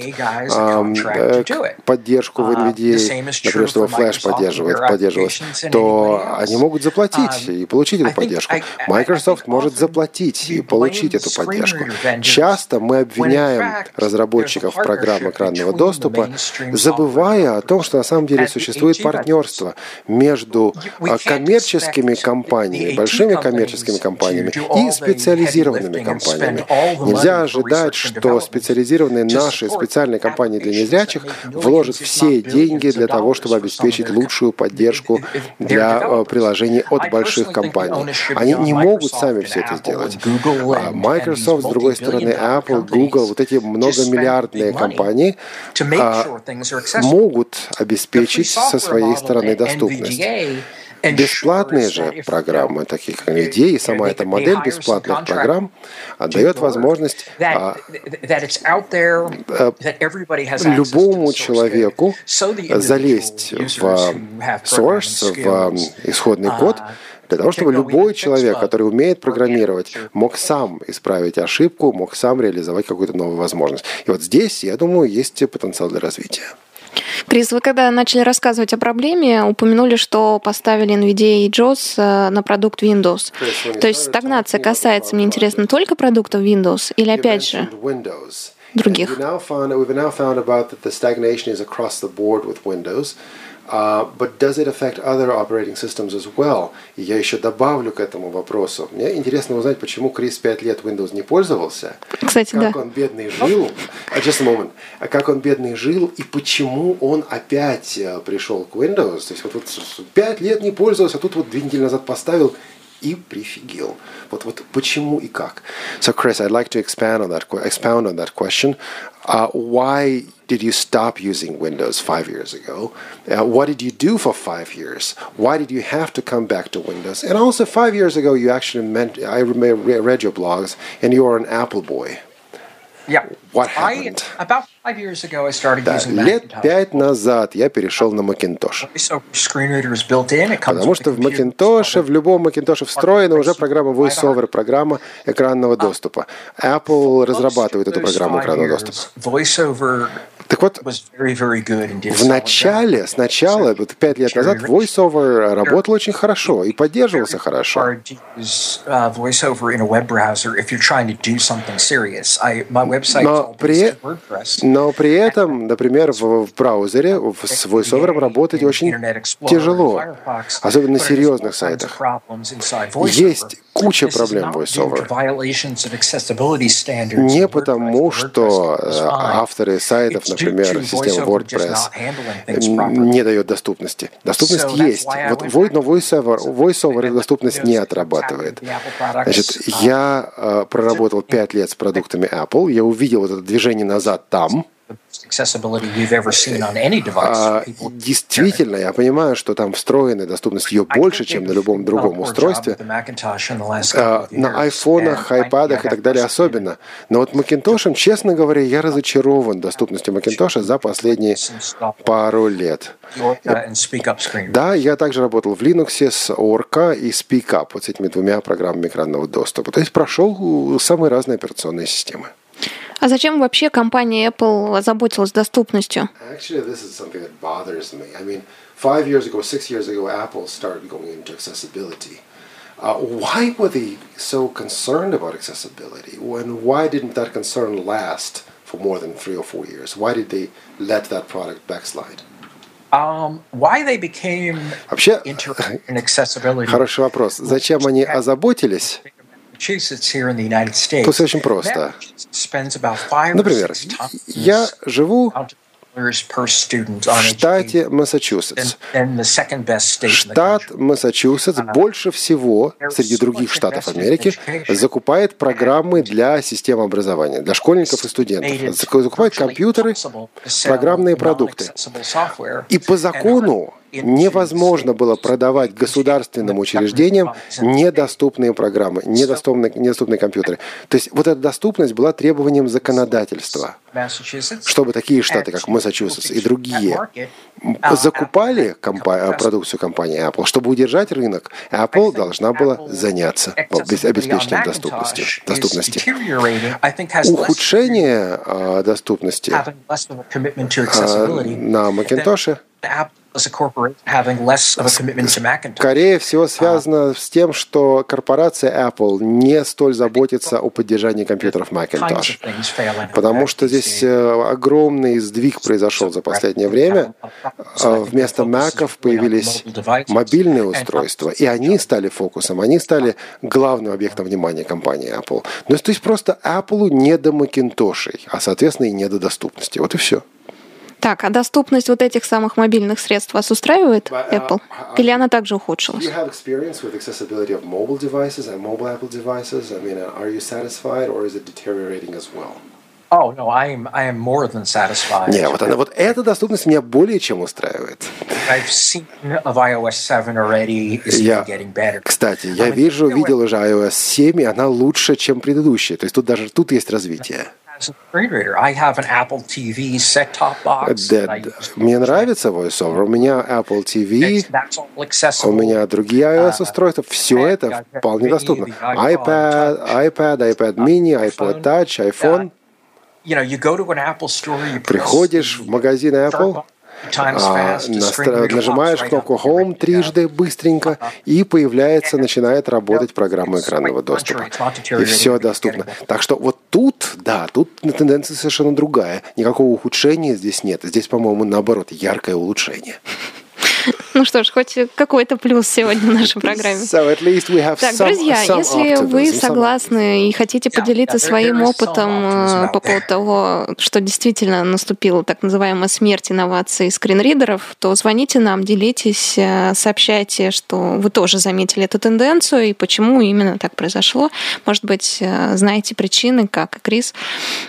Speaker 2: поддержку в NVIDIA, например, чтобы Flash поддерживает, поддерживалось, то они могут заплатить и получить эту поддержку. Microsoft может заплатить и получить эту поддержку. Часто мы обвиняем разработчиков программ экранного доступа, забывая о том, что на самом деле существует партнерство между а, коммерческими компаниями, большими коммерческими компаниями и специализированными компаниями. Нельзя ожидать, что специализированные наши специальные компании для незрячих вложат все деньги для того, чтобы обеспечить лучшую поддержку для а, приложений от больших компаний. Они не могут сами все это сделать. А Microsoft, с другой стороны, Apple, Google, вот эти многомиллиардные компании могут обеспечить со своей стороны доступность. Бесплатные же программы, такие как NVIDIA, и сама эта модель бесплатных программ дает возможность а, любому человеку залезть в source, в исходный код, для того, чтобы любой человек, который умеет программировать, мог сам исправить ошибку, мог сам реализовать какую-то новую возможность. И вот здесь, я думаю, есть потенциал для развития.
Speaker 3: Крис, вы когда начали рассказывать о проблеме, упомянули, что поставили NVIDIA и JOS э, на продукт Windows. То есть стагнация касается, мне интересно, только продуктов Windows или опять же других?
Speaker 2: Uh, but does it affect other operating systems as well? И я еще добавлю к этому вопросу. Мне интересно узнать, почему Крис пять лет Windows не пользовался.
Speaker 3: Кстати,
Speaker 2: как
Speaker 3: да.
Speaker 2: он бедный жил. Uh, just a moment. Как он бедный жил и почему он опять пришел к Windows. То есть вот, вот лет не пользовался, а тут вот две недели назад поставил и прифигел. Вот, вот почему и как. So, Chris, I'd like to expand on that, expound on that question. Uh, why did you stop using Windows five years ago? Uh, what did you do for five years? Why did you have to come back to Windows? And also, five years ago, you actually meant, I read your blogs, and you are an Apple boy. Да, лет пять назад я перешел на Macintosh. Потому что в. Macintosh, в любом Macintosh встроена уже программа VoiceOver, программа экранного доступа. Apple разрабатывает эту программу экранного доступа. Так вот, в начале, сначала, вот пять лет назад, VoiceOver работал очень хорошо и поддерживался хорошо.
Speaker 4: uh,
Speaker 2: Но при, но при этом, например, в, в браузере с VoiceOver работать очень тяжело, особенно на серьезных сайтах. Есть куча проблем VoiceOver. Не потому, что э, авторы сайтов, например, системы WordPress не дает доступности. Доступность есть. Вот, но VoiceOver, VoiceOver эту доступность не отрабатывает. Значит, я э, проработал 5 лет с продуктами Apple, я увидел это движение назад там, действительно, я понимаю, что там встроенная доступность ее больше, чем на любом другом устройстве. А, на айфонах, айпадах и так далее особенно. Но вот Macintosh, честно говоря, я разочарован доступностью Macintosh за последние пару лет. Да, я также работал в Linux с Orca и SpeakUp, вот с этими двумя программами экранного доступа. То есть прошел самые разные операционные системы.
Speaker 3: А зачем вообще компания Apple озаботилась доступностью?
Speaker 2: Actually, this is something that bothers me. I mean, five years ago, six years ago, Apple started going into accessibility. Uh, why were they so concerned about accessibility? When why didn't that concern last for more than three or four years? Why did they let that product backslide?
Speaker 4: Um, why they became
Speaker 2: Вообще,
Speaker 4: accessibility?
Speaker 2: хороший вопрос. Зачем они озаботились? Тут очень просто. Например, я живу в штате Массачусетс. Штат Массачусетс больше всего среди других штатов Америки закупает программы для системы образования, для школьников и студентов. Закупает компьютеры, программные продукты. И по закону невозможно было продавать государственным учреждениям недоступные программы, недоступные, недоступные компьютеры. То есть вот эта доступность была требованием законодательства, чтобы такие штаты, как Массачусетс и другие, закупали компа- продукцию компании Apple. Чтобы удержать рынок, Apple должна была заняться обеспечением доступности. доступности. Ухудшение э, доступности э, на Macintosh Скорее всего, связано с тем, что корпорация Apple не столь заботится о поддержании компьютеров Macintosh. Потому что здесь э, огромный сдвиг произошел за последнее время. А вместо Macов появились мобильные устройства, и они стали фокусом, они стали главным объектом внимания компании Apple. Ну, то есть просто Apple не до Macintosh, а, соответственно, и не до доступности. Вот и все.
Speaker 3: Так, а доступность вот этих самых мобильных средств вас устраивает, uh, Apple? Или она также ухудшилась?
Speaker 4: Oh, no, I am, I am more than satisfied.
Speaker 2: Не, вот, она, вот эта доступность меня более чем устраивает.
Speaker 4: I've seen of iOS 7 already.
Speaker 2: Я, getting better. Кстати, я вижу, видел уже iOS 7, и она лучше, чем предыдущая. То есть тут даже тут есть развитие. Мне нравится VoiceOver. У меня Apple TV, у меня другие iOS-устройства. Все это вполне доступно. iPad, iPad, iPad mini, iPod Touch, iPhone. Приходишь в магазин Apple, а, нажимаешь кнопку Home трижды быстренько, и появляется, начинает работать программа экранного доступа. И все доступно. Так что вот тут, да, тут тенденция совершенно другая. Никакого ухудшения здесь нет. Здесь, по-моему, наоборот, яркое улучшение. [laughs] [laughs]
Speaker 3: Ну что ж, хоть какой-то плюс сегодня в [laughs] нашей программе.
Speaker 2: So
Speaker 3: так, друзья,
Speaker 2: some
Speaker 3: если вы согласны и хотите поделиться своим опытом э, по поводу того, что действительно наступила так называемая смерть инноваций скринридеров, то звоните нам, делитесь, э, сообщайте, что вы тоже заметили эту тенденцию и почему именно так произошло. Может быть, э, знаете причины, как и Крис.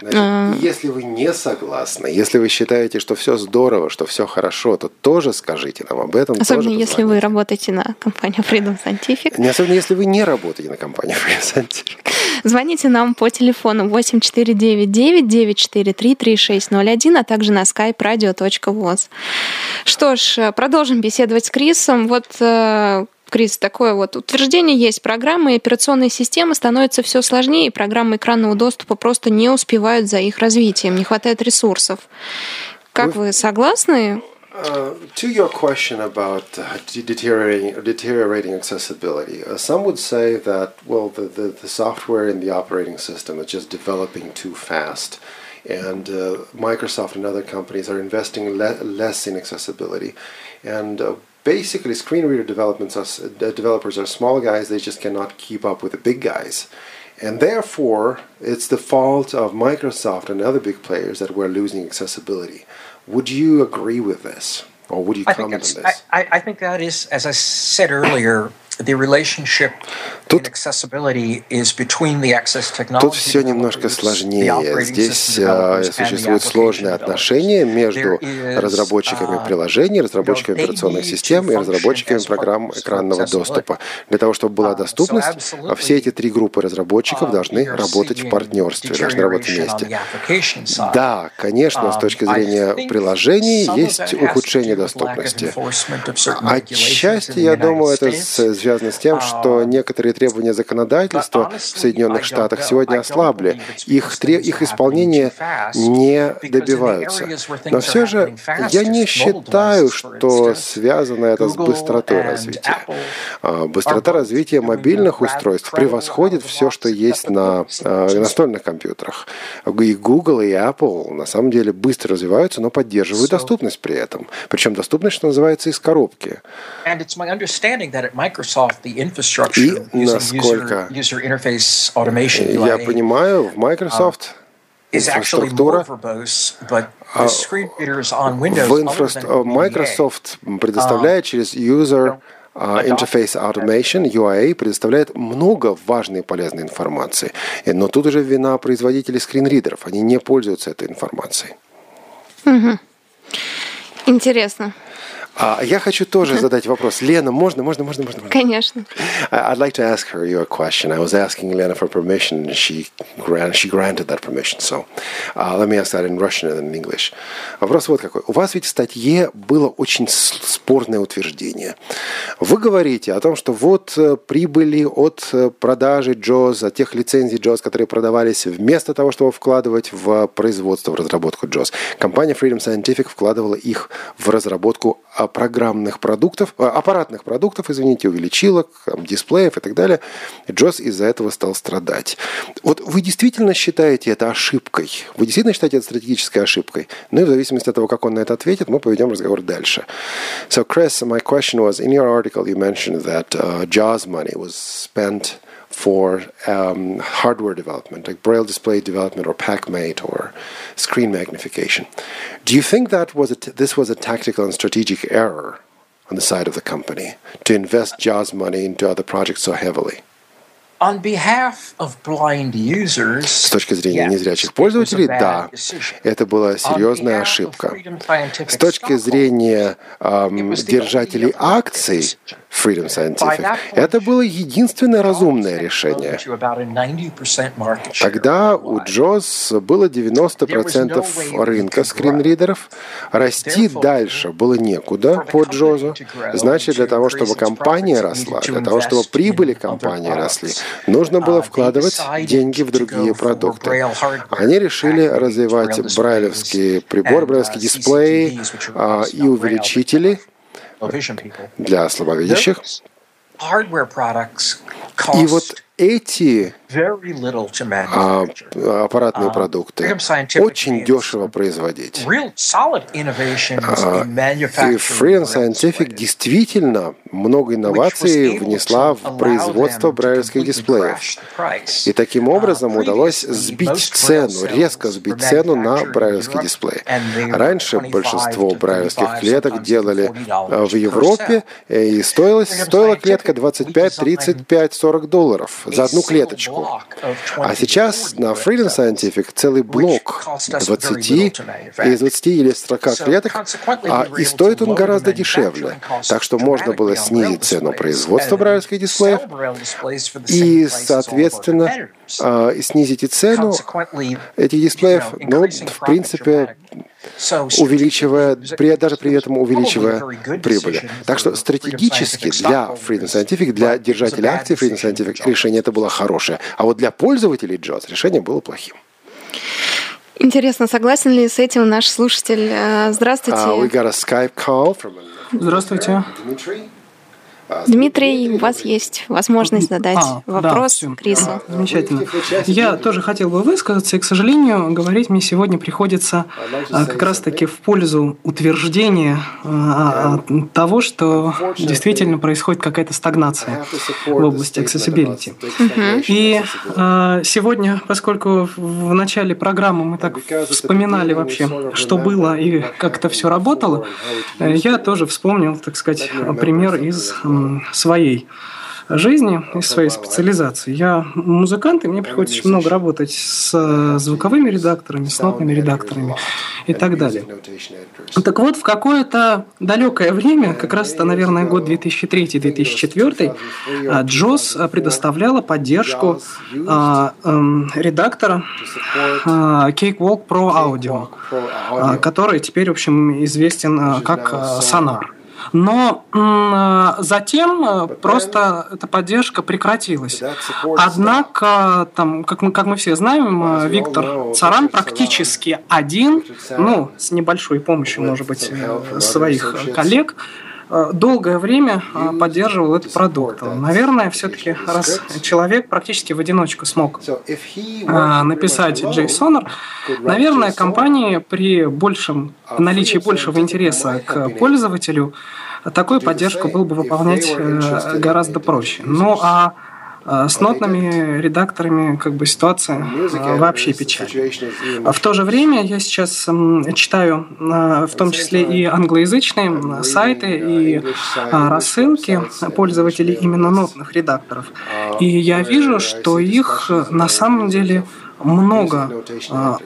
Speaker 2: Значит, если вы не согласны, если вы считаете, что все здорово, что все хорошо, то тоже скажите нам об этом.
Speaker 3: Особенно если вы работаете на компанию Freedom Scientific.
Speaker 2: Не особенно если вы не работаете на компании Freedom Scientific.
Speaker 3: Звоните нам по телефону 8499-943-3601, а также на skype radio.voz. Что ж, продолжим беседовать с Крисом. Вот э, Крис, такое вот утверждение есть. Программы и операционные системы становятся все сложнее, и программы экранного доступа просто не успевают за их развитием, не хватает ресурсов. Как вы согласны?
Speaker 2: Uh, to your question about uh, deteriorating, deteriorating accessibility, uh, some would say that, well, the, the, the, software in the operating system is just developing too fast. And uh, Microsoft and other companies are investing le- less in accessibility. And uh, basically screen reader developments are, developers are small guys they just cannot keep up with the big guys and therefore it's the fault of microsoft and other big players that we're losing accessibility would you agree with this? Or would you comment
Speaker 4: on this? I, I think that is as i said earlier
Speaker 2: Тут,
Speaker 4: тут
Speaker 2: все немножко сложнее. Здесь uh, существуют сложные отношения между разработчиками uh, приложений, разработчиками операционных систем и разработчиками программ экранного доступа. Для того, чтобы была uh, доступность, все эти три группы разработчиков должны работать в партнерстве, должны работать вместе. Да, конечно, с точки
Speaker 4: um,
Speaker 2: зрения приложений есть ухудшение доступности. Отчасти, я думаю, это связано с тем, что некоторые требования законодательства в Соединенных Штатах сегодня ослабли. Их, их исполнение не добиваются. Но все же я не считаю, что связано это с быстротой развития. А, быстрота развития мобильных устройств превосходит все, что есть на а, настольных компьютерах. И Google, и Apple на самом деле быстро развиваются, но поддерживают доступность при этом. Причем доступность, что называется, из коробки. И насколько я понимаю, в Microsoft инфраструктура в инфра... Microsoft предоставляет через User Interface Automation, UIA, предоставляет много важной и полезной информации. Но тут уже вина производителей скринридеров. Они не пользуются этой информацией.
Speaker 3: Угу. Интересно.
Speaker 2: А я хочу тоже [laughs] задать вопрос. Лена, можно, можно, можно, можно?
Speaker 3: Конечно.
Speaker 2: I'd like to ask her your question. I was asking Lena for permission, and she grant, she granted that permission. So uh, let me ask that in Russian and in English. Вопрос вот какой. У вас ведь в статье было очень спорное утверждение. Вы говорите о том, что вот э, прибыли от э, продажи JOS, от тех лицензий JOS, которые продавались вместо того, чтобы вкладывать в производство, в разработку JOS. Компания Freedom Scientific вкладывала их в разработку программных продуктов, э, аппаратных продуктов, извините, увеличилок, дисплеев и так далее. Джос из-за этого стал страдать. Вот вы действительно считаете это ошибкой? Вы действительно считаете это стратегической ошибкой? Ну и в зависимости от того, как он на это ответит, мы поведем разговор дальше. So, Chris, my question was, in your article you mentioned that uh, JAWS money was spent for um, hardware development, like braille display development or PackMate or screen magnification. Do you think that was this was a tactical and strategic error on the side of the company to invest JAWS money into other projects so heavily? С точки зрения незрячих пользователей, да, это была серьезная ошибка. С точки зрения эм, держателей акций Freedom Scientific, это было единственное разумное решение. Тогда у JOS было 90% рынка скринридеров. Расти дальше было некуда по JOS. Значит, для того, чтобы компания росла, для того, чтобы прибыли компании росли, нужно было вкладывать деньги в другие продукты. Они решили развивать брайлевские приборы, брайлевские дисплеи а, и увеличители для слабовидящих. И вот эти а, аппаратные продукты очень дешево производить. А, и Freedom Scientific действительно много инноваций внесла в производство брайлевских дисплеев. И таким образом удалось сбить цену, резко сбить цену на брайлевский дисплей. Раньше большинство брайлевских клеток делали в Европе, и стоила, стоила клетка 25, 35, 40 долларов за одну клеточку. А сейчас на Freedom Scientific целый блок 20, из 20 или 40 клеток, а, и стоит он гораздо дешевле. Так что можно было снизить цену производства брайлевских дисплеев и, соответственно, а, снизить и цену этих дисплеев, но, в принципе, увеличивая, при, даже при этом увеличивая прибыли. Так что стратегически для Freedom Scientific, для держателей акций Freedom Scientific решение это было хорошее. А вот для пользователей JOS решение было плохим.
Speaker 3: Интересно, согласен ли с этим наш слушатель? Здравствуйте.
Speaker 2: Uh, we got a Skype call from
Speaker 12: Здравствуйте.
Speaker 3: Дмитрий, у вас есть возможность задать а, вопрос да, Крису.
Speaker 12: Замечательно. Я тоже хотел бы высказаться, и, к сожалению, говорить мне сегодня приходится а, как раз-таки в пользу утверждения а, того, что действительно происходит какая-то стагнация в области accessibility. И сегодня, поскольку в начале программы мы так вспоминали вообще, что было и как это все работало, я тоже вспомнил, так сказать, пример из своей жизни и своей специализации. Я музыкант, и мне приходится очень много работать с звуковыми редакторами, с нотными редакторами и так далее. Так вот, в какое-то далекое время, как раз это, наверное, год 2003-2004, Джос предоставляла поддержку а, эм, редактора а, Cakewalk Pro Audio, а, который теперь, в общем, известен как Sonar. Но затем э, просто эта поддержка прекратилась. Однако, там, как, мы, как мы все знаем, э, Виктор Царан практически один, ну, с небольшой помощью, может быть, э, своих коллег, Э, долгое время э, поддерживал этот продукт. Наверное, все-таки раз человек практически в одиночку смог э, написать JSON, наверное, компании при большем наличии большего интереса к пользователю такую поддержку было бы выполнять гораздо проще. Ну а с нотными редакторами как бы ситуация а, вообще печальная. А в то же время я сейчас читаю в том числе и англоязычные сайты и рассылки пользователей именно нотных редакторов. И я вижу, что их на самом деле много, а,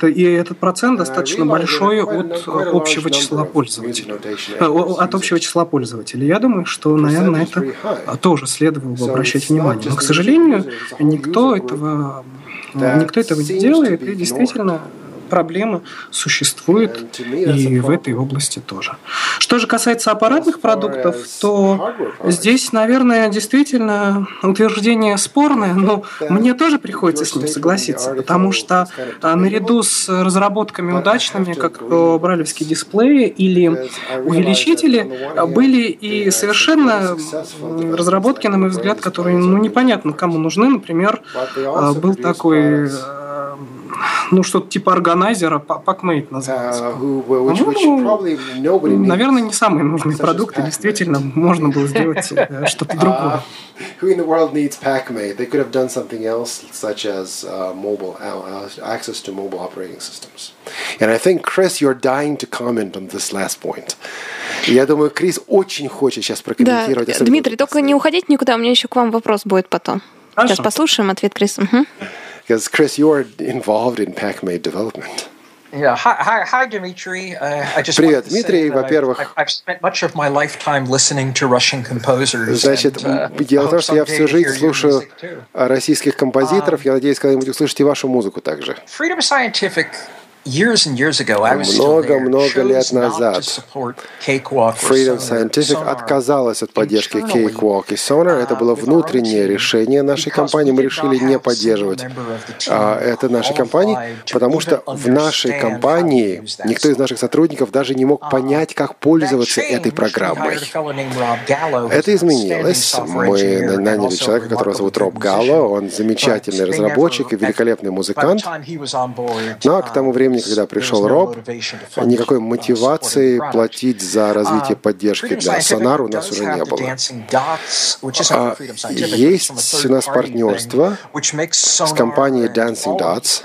Speaker 12: э, и этот процент достаточно большой от общего числа пользователей. Э, от общего числа пользователей. Я думаю, что, наверное, на это тоже следовало бы обращать внимание. Но, к сожалению, никто этого, никто этого не делает, и действительно проблема существует и в этой области тоже. Что же касается аппаратных продуктов, то здесь, наверное, действительно утверждение спорное, но мне тоже приходится с ним согласиться, потому что а, наряду с разработками удачными, как бралевские дисплеи или увеличители, были и совершенно разработки, на мой взгляд, которые ну, непонятно кому нужны. Например, а, был такой ну, что-то типа органайзера, PackMate называется. Uh, наверное, не самые нужные продукты, действительно, можно было сделать э, [laughs] что-то другое.
Speaker 2: Who in the world needs PackMate? They could have done something else, such as uh, mobile uh, access to mobile operating systems. And I think, Chris, you're dying to comment on this last point. Я думаю, Крис очень хочет сейчас прокомментировать.
Speaker 3: Да. Дмитрий, только не уходите никуда, у меня еще к вам вопрос будет потом. Хорошо. Сейчас послушаем ответ Криса. Угу.
Speaker 2: Because Chris, you are involved in PackMate development.
Speaker 4: Yeah. Hi, hi, hi Dmitry. Uh, I just
Speaker 2: Привет, Дмитрий. Во-первых,
Speaker 4: I've, I've spent much of my lifetime listening to Russian composers.
Speaker 2: Значит,
Speaker 4: and, uh,
Speaker 2: дело в том, что я всю жизнь слушаю российских композиторов. Я надеюсь, когда-нибудь услышите вашу музыку также.
Speaker 4: Freedom Scientific
Speaker 2: много-много лет назад Freedom Scientific отказалась от поддержки Cakewalk и Sonar. Это было внутреннее решение нашей компании. Мы решили не поддерживать а, это нашей компании, потому что в нашей компании никто из наших сотрудников даже не мог понять, как пользоваться этой программой. Это изменилось. Мы наняли человека, которого зовут Роб Галло. Он замечательный разработчик и великолепный музыкант. Но к тому времени, времени, когда пришел Роб, никакой мотивации платить за развитие поддержки для Sonar у нас уже не было. А, есть у нас партнерство с компанией Dancing Dots,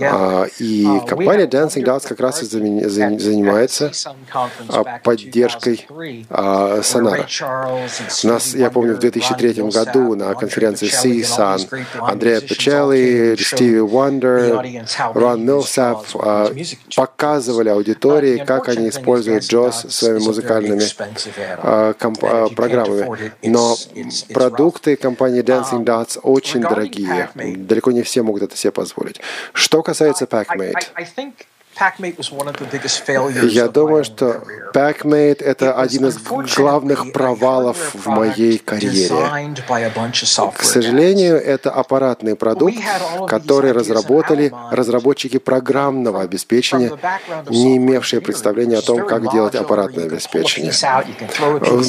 Speaker 2: а, и компания Dancing Dots как раз и занимается а, поддержкой Sonar. У нас, я помню, в 2003 году на конференции CSUN Андреа Печелли, Стиви Уандер, Рон Милсап, а, показывали аудитории, как они используют JOS своими музыкальными а, а, программами. Но продукты компании Dancing Dots очень дорогие. Далеко не все могут это себе позволить. Что касается PackMate, Я думаю, что PackMate — это один из главных провалов в моей карьере. К сожалению, это аппаратный продукт, который разработали разработчики программного обеспечения, не имевшие представления о том, как делать аппаратное обеспечение.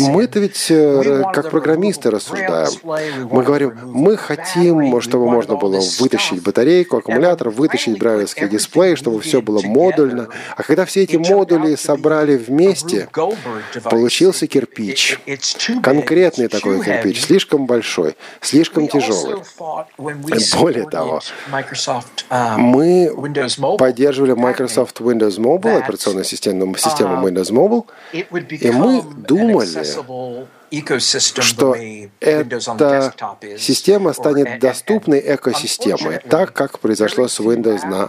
Speaker 2: Мы-то ведь э, как программисты рассуждаем. Мы говорим, мы хотим, чтобы можно было вытащить батарейку, аккумулятор, вытащить брайлевский дисплей, чтобы все было модульно. А когда все эти модули собрали вместе, получился кирпич. Конкретный такой кирпич, слишком большой, слишком тяжелый. [laughs] Более того, мы поддерживали Microsoft Windows Mobile, операционную систему, систему Windows Mobile, и мы думали, что эта система станет доступной экосистемой, так как произошло с Windows на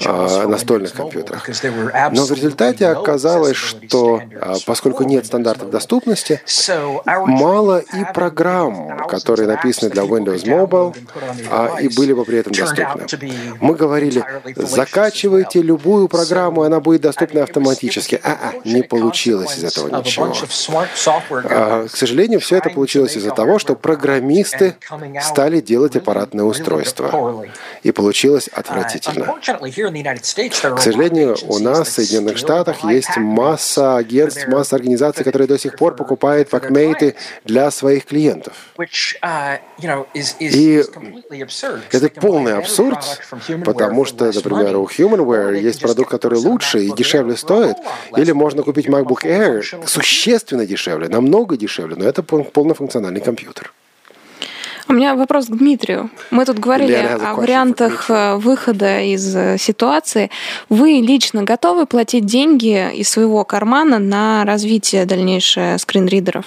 Speaker 2: э, настольных компьютерах. Но в результате оказалось, что э, поскольку нет стандартов доступности, мало и программ, которые написаны для Windows Mobile, а, и были бы при этом доступны. Мы говорили, закачивайте любую программу, и она будет доступна автоматически. А, -а не получилось из этого ничего. А, к сожалению, все это получилось из-за того, что программисты стали делать аппаратное устройство. И получилось отвратительно. К сожалению, у нас в Соединенных Штатах есть масса агентств, масса организаций, которые до сих пор покупают факмейты для своих клиентов. И это полный абсурд, потому что, например, у Humanware есть продукт, который лучше и дешевле стоит, или можно купить MacBook Air существенно дешевле, намного дешевле, но это полнофункциональный компьютер.
Speaker 3: У меня вопрос к Дмитрию. Мы тут говорили о вариантах э, выхода из э, ситуации. Вы лично готовы платить деньги из своего кармана на развитие дальнейшее скринридеров?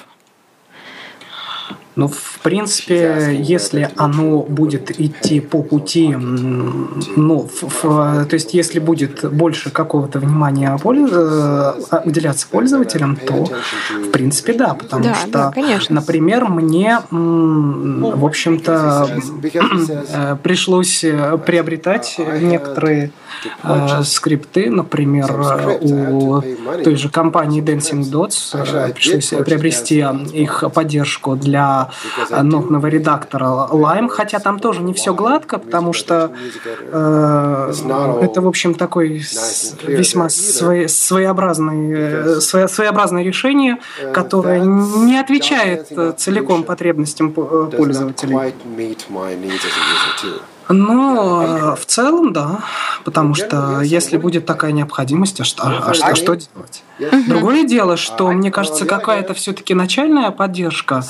Speaker 12: Ну, в принципе, если оно будет идти по пути, ну, в, в, то есть если будет больше какого-то внимания э, уделяться пользователям, то, в принципе, да, потому да, что, да, например, мне, в общем-то, э, пришлось приобретать некоторые э, скрипты, например, у той же компании Dancing Dots пришлось приобрести их поддержку для нотного редактора Lime, хотя там тоже не все гладко, потому что э, это, в общем, такой весьма своеобразный, своеобразное решение, которое не отвечает целиком потребностям пользователей. Но в целом, да. Потому что если будет такая необходимость, а что, а что, а что делать? Другое дело, что мне кажется, какая-то все-таки начальная поддержка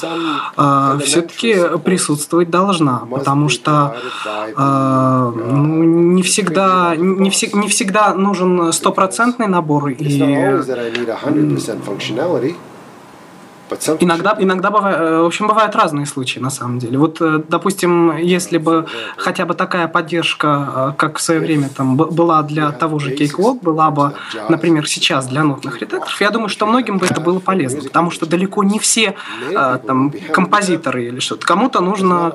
Speaker 12: э, все-таки присутствовать должна, потому что э, ну, не всегда не, всег, не всегда нужен стопроцентный набор и Иногда, иногда бывает, э, в общем, бывают разные случаи, на самом деле. Вот, э, допустим, если бы хотя бы такая поддержка, э, как в свое время там была для того же Cakewalk, была бы, например, сейчас для нотных редакторов, я думаю, что многим бы это было полезно, потому что далеко не все там композиторы или что-то. Кому-то нужно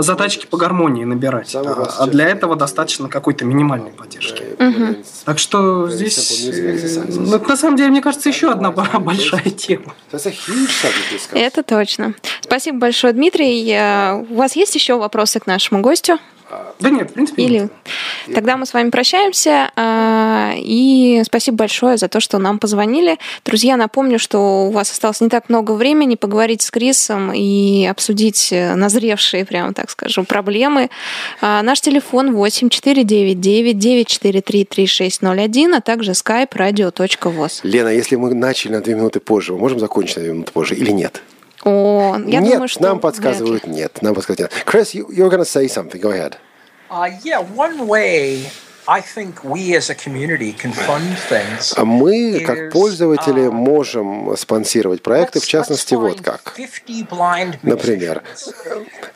Speaker 12: задачки по гармонии набирать, а для этого достаточно какой-то минимальной поддержки. Угу. Так что здесь, ну, на самом деле, мне кажется, еще одна [laughs] большая тема.
Speaker 3: Это точно. Спасибо большое, Дмитрий. Э, у вас есть еще вопросы к нашему гостю?
Speaker 12: Да нет, в принципе
Speaker 3: Или... Нет. Тогда мы с вами прощаемся. Э, и спасибо большое за то, что нам позвонили. Друзья, напомню, что у вас осталось не так много времени поговорить с Крисом и обсудить э, назревшие, прямо так скажу, проблемы. Наш телефон 8499 943 3601, а также skype radio.voz.
Speaker 2: Лена, если мы начали на две минуты позже, мы можем закончить на две минуты позже или нет?
Speaker 3: О, я
Speaker 2: нет,
Speaker 3: думаю, что
Speaker 2: нам подсказывают нет. Нам подсказывают нет. Chris, you, you're going to say something. Go ahead.
Speaker 4: Uh, yeah, one way
Speaker 2: мы, как пользователи, можем спонсировать проекты, в частности, вот как. Например,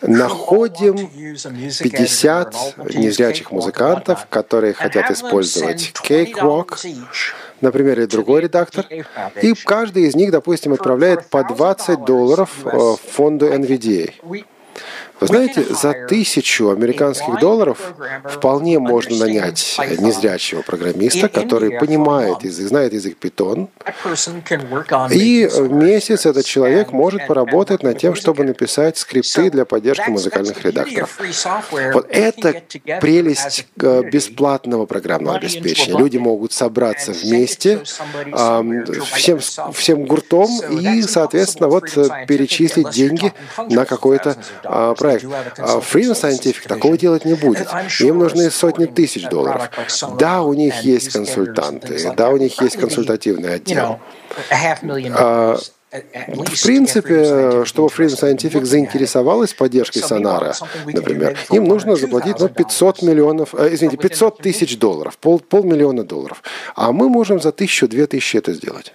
Speaker 2: находим 50 незрячих музыкантов, которые хотят использовать Cakewalk, например, или другой редактор, и каждый из них, допустим, отправляет по 20 долларов в фонду NVDA. Вы знаете, за тысячу американских долларов вполне можно нанять незрячего программиста, который понимает язык, знает язык Python, и в месяц этот человек может поработать над тем, чтобы написать скрипты для поддержки музыкальных редакторов. Вот это прелесть э, бесплатного программного обеспечения. Люди могут собраться вместе всем, всем гуртом и, соответственно, вот перечислить деньги на какой-то а, проект. А Freedom Scientific такого делать не будет. Им нужны сотни тысяч долларов. Да, у них есть консультанты, да, у них есть консультативный отдел. А, в принципе, чтобы Freedom Scientific заинтересовалась поддержкой Сонара, например, им нужно заплатить ну, 500 миллионов, э, извините, 500 тысяч долларов, пол, полмиллиона долларов. А мы можем за тысячу-две тысячи это сделать.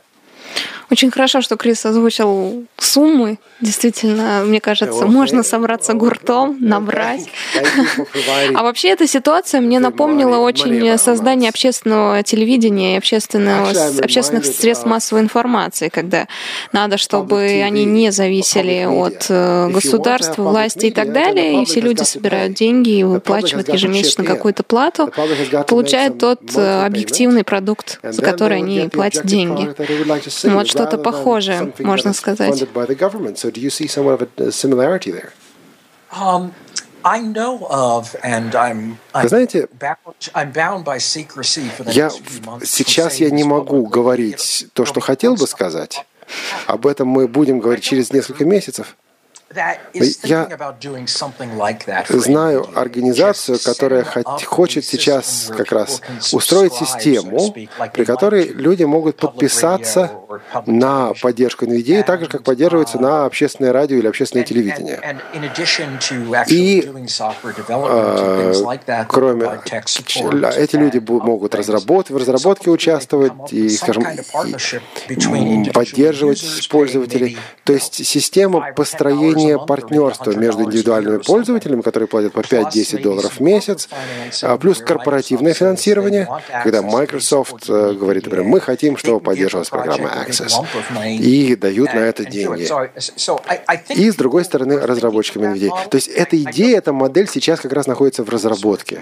Speaker 3: Очень хорошо, что Крис озвучил суммы. Действительно, мне кажется, можно собраться гуртом, набрать. [laughs] А вообще эта ситуация мне напомнила очень создание общественного телевидения и общественного, общественных средств массовой информации, когда надо, чтобы они не зависели от э, государства, власти и так далее, и все люди собирают деньги и выплачивают ежемесячно какую-то плату, получают тот э, объективный продукт, за который они платят деньги. Вот что что-то похожее, можно сказать.
Speaker 2: Um, Вы знаете, я, сейчас я не могу говорить то, что хотел бы сказать. Об этом мы будем говорить через несколько месяцев. Я знаю организацию, которая хочет сейчас как раз устроить систему, при которой люди могут подписаться на поддержку NVDA, так же, как поддерживается на общественное радио или общественное телевидение. И э, кроме эти люди могут разработать, в разработке участвовать и, скажем, и поддерживать пользователей. То есть система построения создании партнерства между индивидуальными пользователями, которые платят по 5-10 долларов в месяц, а плюс корпоративное финансирование, когда Microsoft э, говорит, например, мы хотим, чтобы поддерживалась программа Access, и дают на это деньги. И, с другой стороны, разработчиками NVIDIA. То есть эта идея, эта модель сейчас как раз находится в разработке.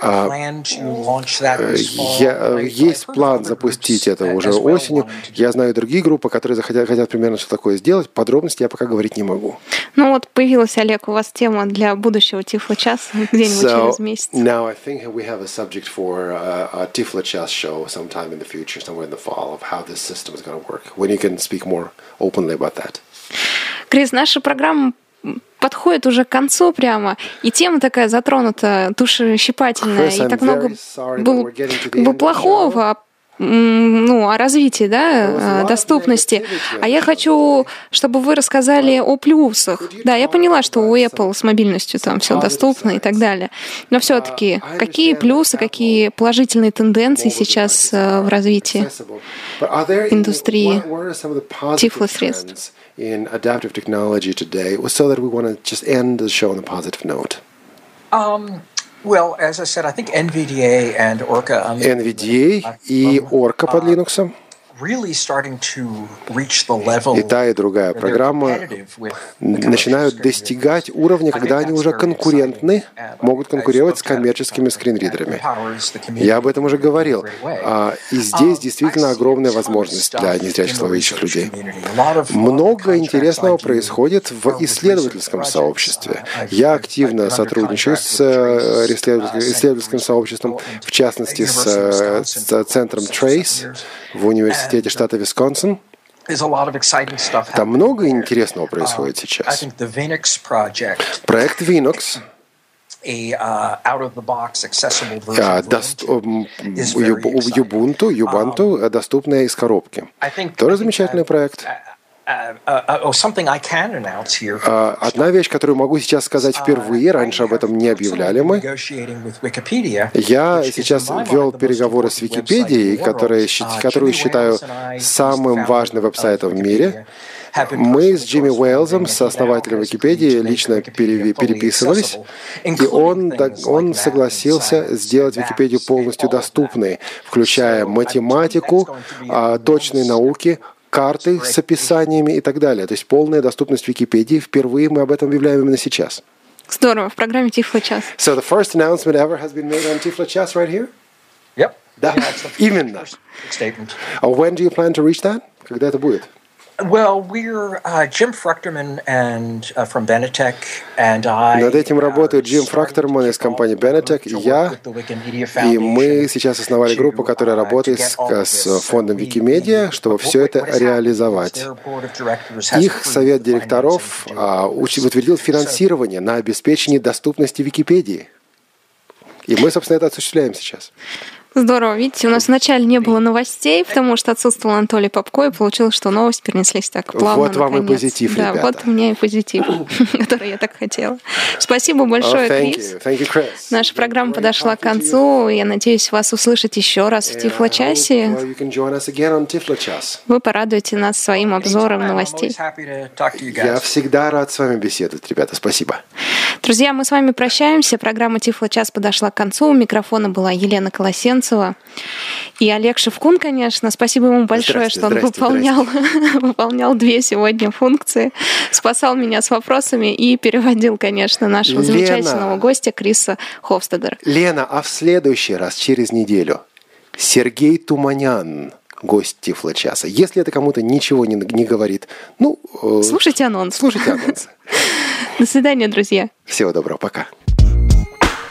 Speaker 2: А, э, я, э, есть план запустить это уже осенью. Я знаю другие группы, которые захотят, хотят примерно что такое сделать. Подробности я пока говорить не могу.
Speaker 3: Ну вот появилась, Олег, у вас тема для будущего Тифло часа [laughs] где-нибудь so, через месяц.
Speaker 2: Now I think we have a subject for a, a Tiflo Chess show sometime in the future, somewhere in the fall, of how this system is going to work. When you can speak more openly about that.
Speaker 3: Крис, наша программа подходит уже к концу прямо, и тема такая затронута, душещипательная, и так много было, было плохого, ну, о развитии, да, а, доступности. А я хочу, чтобы вы рассказали о плюсах. Да, я поняла, что у Apple с мобильностью там все доступно и так далее. Но все-таки какие плюсы, какие положительные тенденции сейчас э, в развитии индустрии тифлосредств?
Speaker 2: in adaptive technology today so that we want to just end the show on a positive note? Um,
Speaker 4: well, as I said, I think NVDA and Orca on the
Speaker 2: NVDA и Orca под Linux И та, и другая программа начинают достигать уровня, когда они уже конкурентны, могут конкурировать с коммерческими скринридерами. Я об этом уже говорил. А, и здесь действительно огромная возможность для незрячих словоящих людей. Много интересного происходит в исследовательском сообществе. Я активно сотрудничаю с э, исследовательским сообществом, в частности с, с центром Trace в университете университете штата Висконсин. Там много интересного происходит сейчас. Проект Vinox Ubuntu, Ubuntu доступная из коробки. Тоже замечательный проект. Uh, uh, uh, а, одна вещь, которую могу сейчас сказать впервые, раньше об этом не объявляли мы. Я сейчас вел переговоры с Википедией, которые, которую считаю самым важным веб-сайтом в мире. Мы с Джимми Уэллзом, с основателем Википедии, лично переписывались, и он, он согласился сделать Википедию полностью доступной, включая математику, а, точные науки, карты с описаниями и так далее. То есть полная доступность Википедии. Впервые мы об этом объявляем именно сейчас.
Speaker 3: Здорово, в программе Тифло час.
Speaker 2: So the first announcement ever has been made on Tiflo Chas right here?
Speaker 4: Yep.
Speaker 2: Да, именно.
Speaker 4: Statement.
Speaker 2: Uh, When do you plan to reach that? Когда это будет?
Speaker 4: Well, we're uh, Jim Fruchterman and uh, from Benetech and I.
Speaker 2: Над этим работают Джим Фрактерман из компании Benetech и я. И мы сейчас основали группу, которая работает с, с фондом Wikimedia, чтобы все это реализовать. Их совет директоров а, утвердил финансирование на обеспечение доступности Википедии. И мы, собственно, это осуществляем сейчас.
Speaker 3: Здорово. Видите, у нас вначале не было новостей, потому что отсутствовал Анатолий Попко, и получилось, что новости перенеслись так плавно.
Speaker 2: Вот вам и
Speaker 3: наконец.
Speaker 2: позитив,
Speaker 3: Да,
Speaker 2: ребята.
Speaker 3: вот у меня и позитив, [laughs] который я так хотела. Спасибо большое,
Speaker 2: Oh,
Speaker 3: Крис. Наша программа подошла к концу. Я надеюсь вас услышать еще раз в Тифло-часе.
Speaker 2: Well, you can join us again on Tiflo Chas.
Speaker 3: Вы порадуете нас своим обзором новостей.
Speaker 2: Я всегда рад с вами беседовать, ребята. Спасибо.
Speaker 3: Друзья, мы с вами прощаемся. Программа Тифло час подошла к концу. У микрофона была Елена Колосенцева и Олег Шевкун, конечно. Спасибо ему большое,
Speaker 2: Здрасте,
Speaker 3: что он
Speaker 2: здрасте,
Speaker 3: выполнял, [laughs] выполнял две сегодня функции. Спасал меня с вопросами и переводил, конечно, нашего
Speaker 2: Лена.
Speaker 3: замечательного гостя Криса Ховстедера.
Speaker 2: Лена, а в следующий раз, через неделю, Сергей Туманян, гость Тифла часа. Если это кому-то ничего не, не говорит, ну... э,
Speaker 3: Слушайте анонс.
Speaker 2: Слушайте анонс. [laughs]
Speaker 3: До свидания, друзья.
Speaker 2: Всего доброго, пока.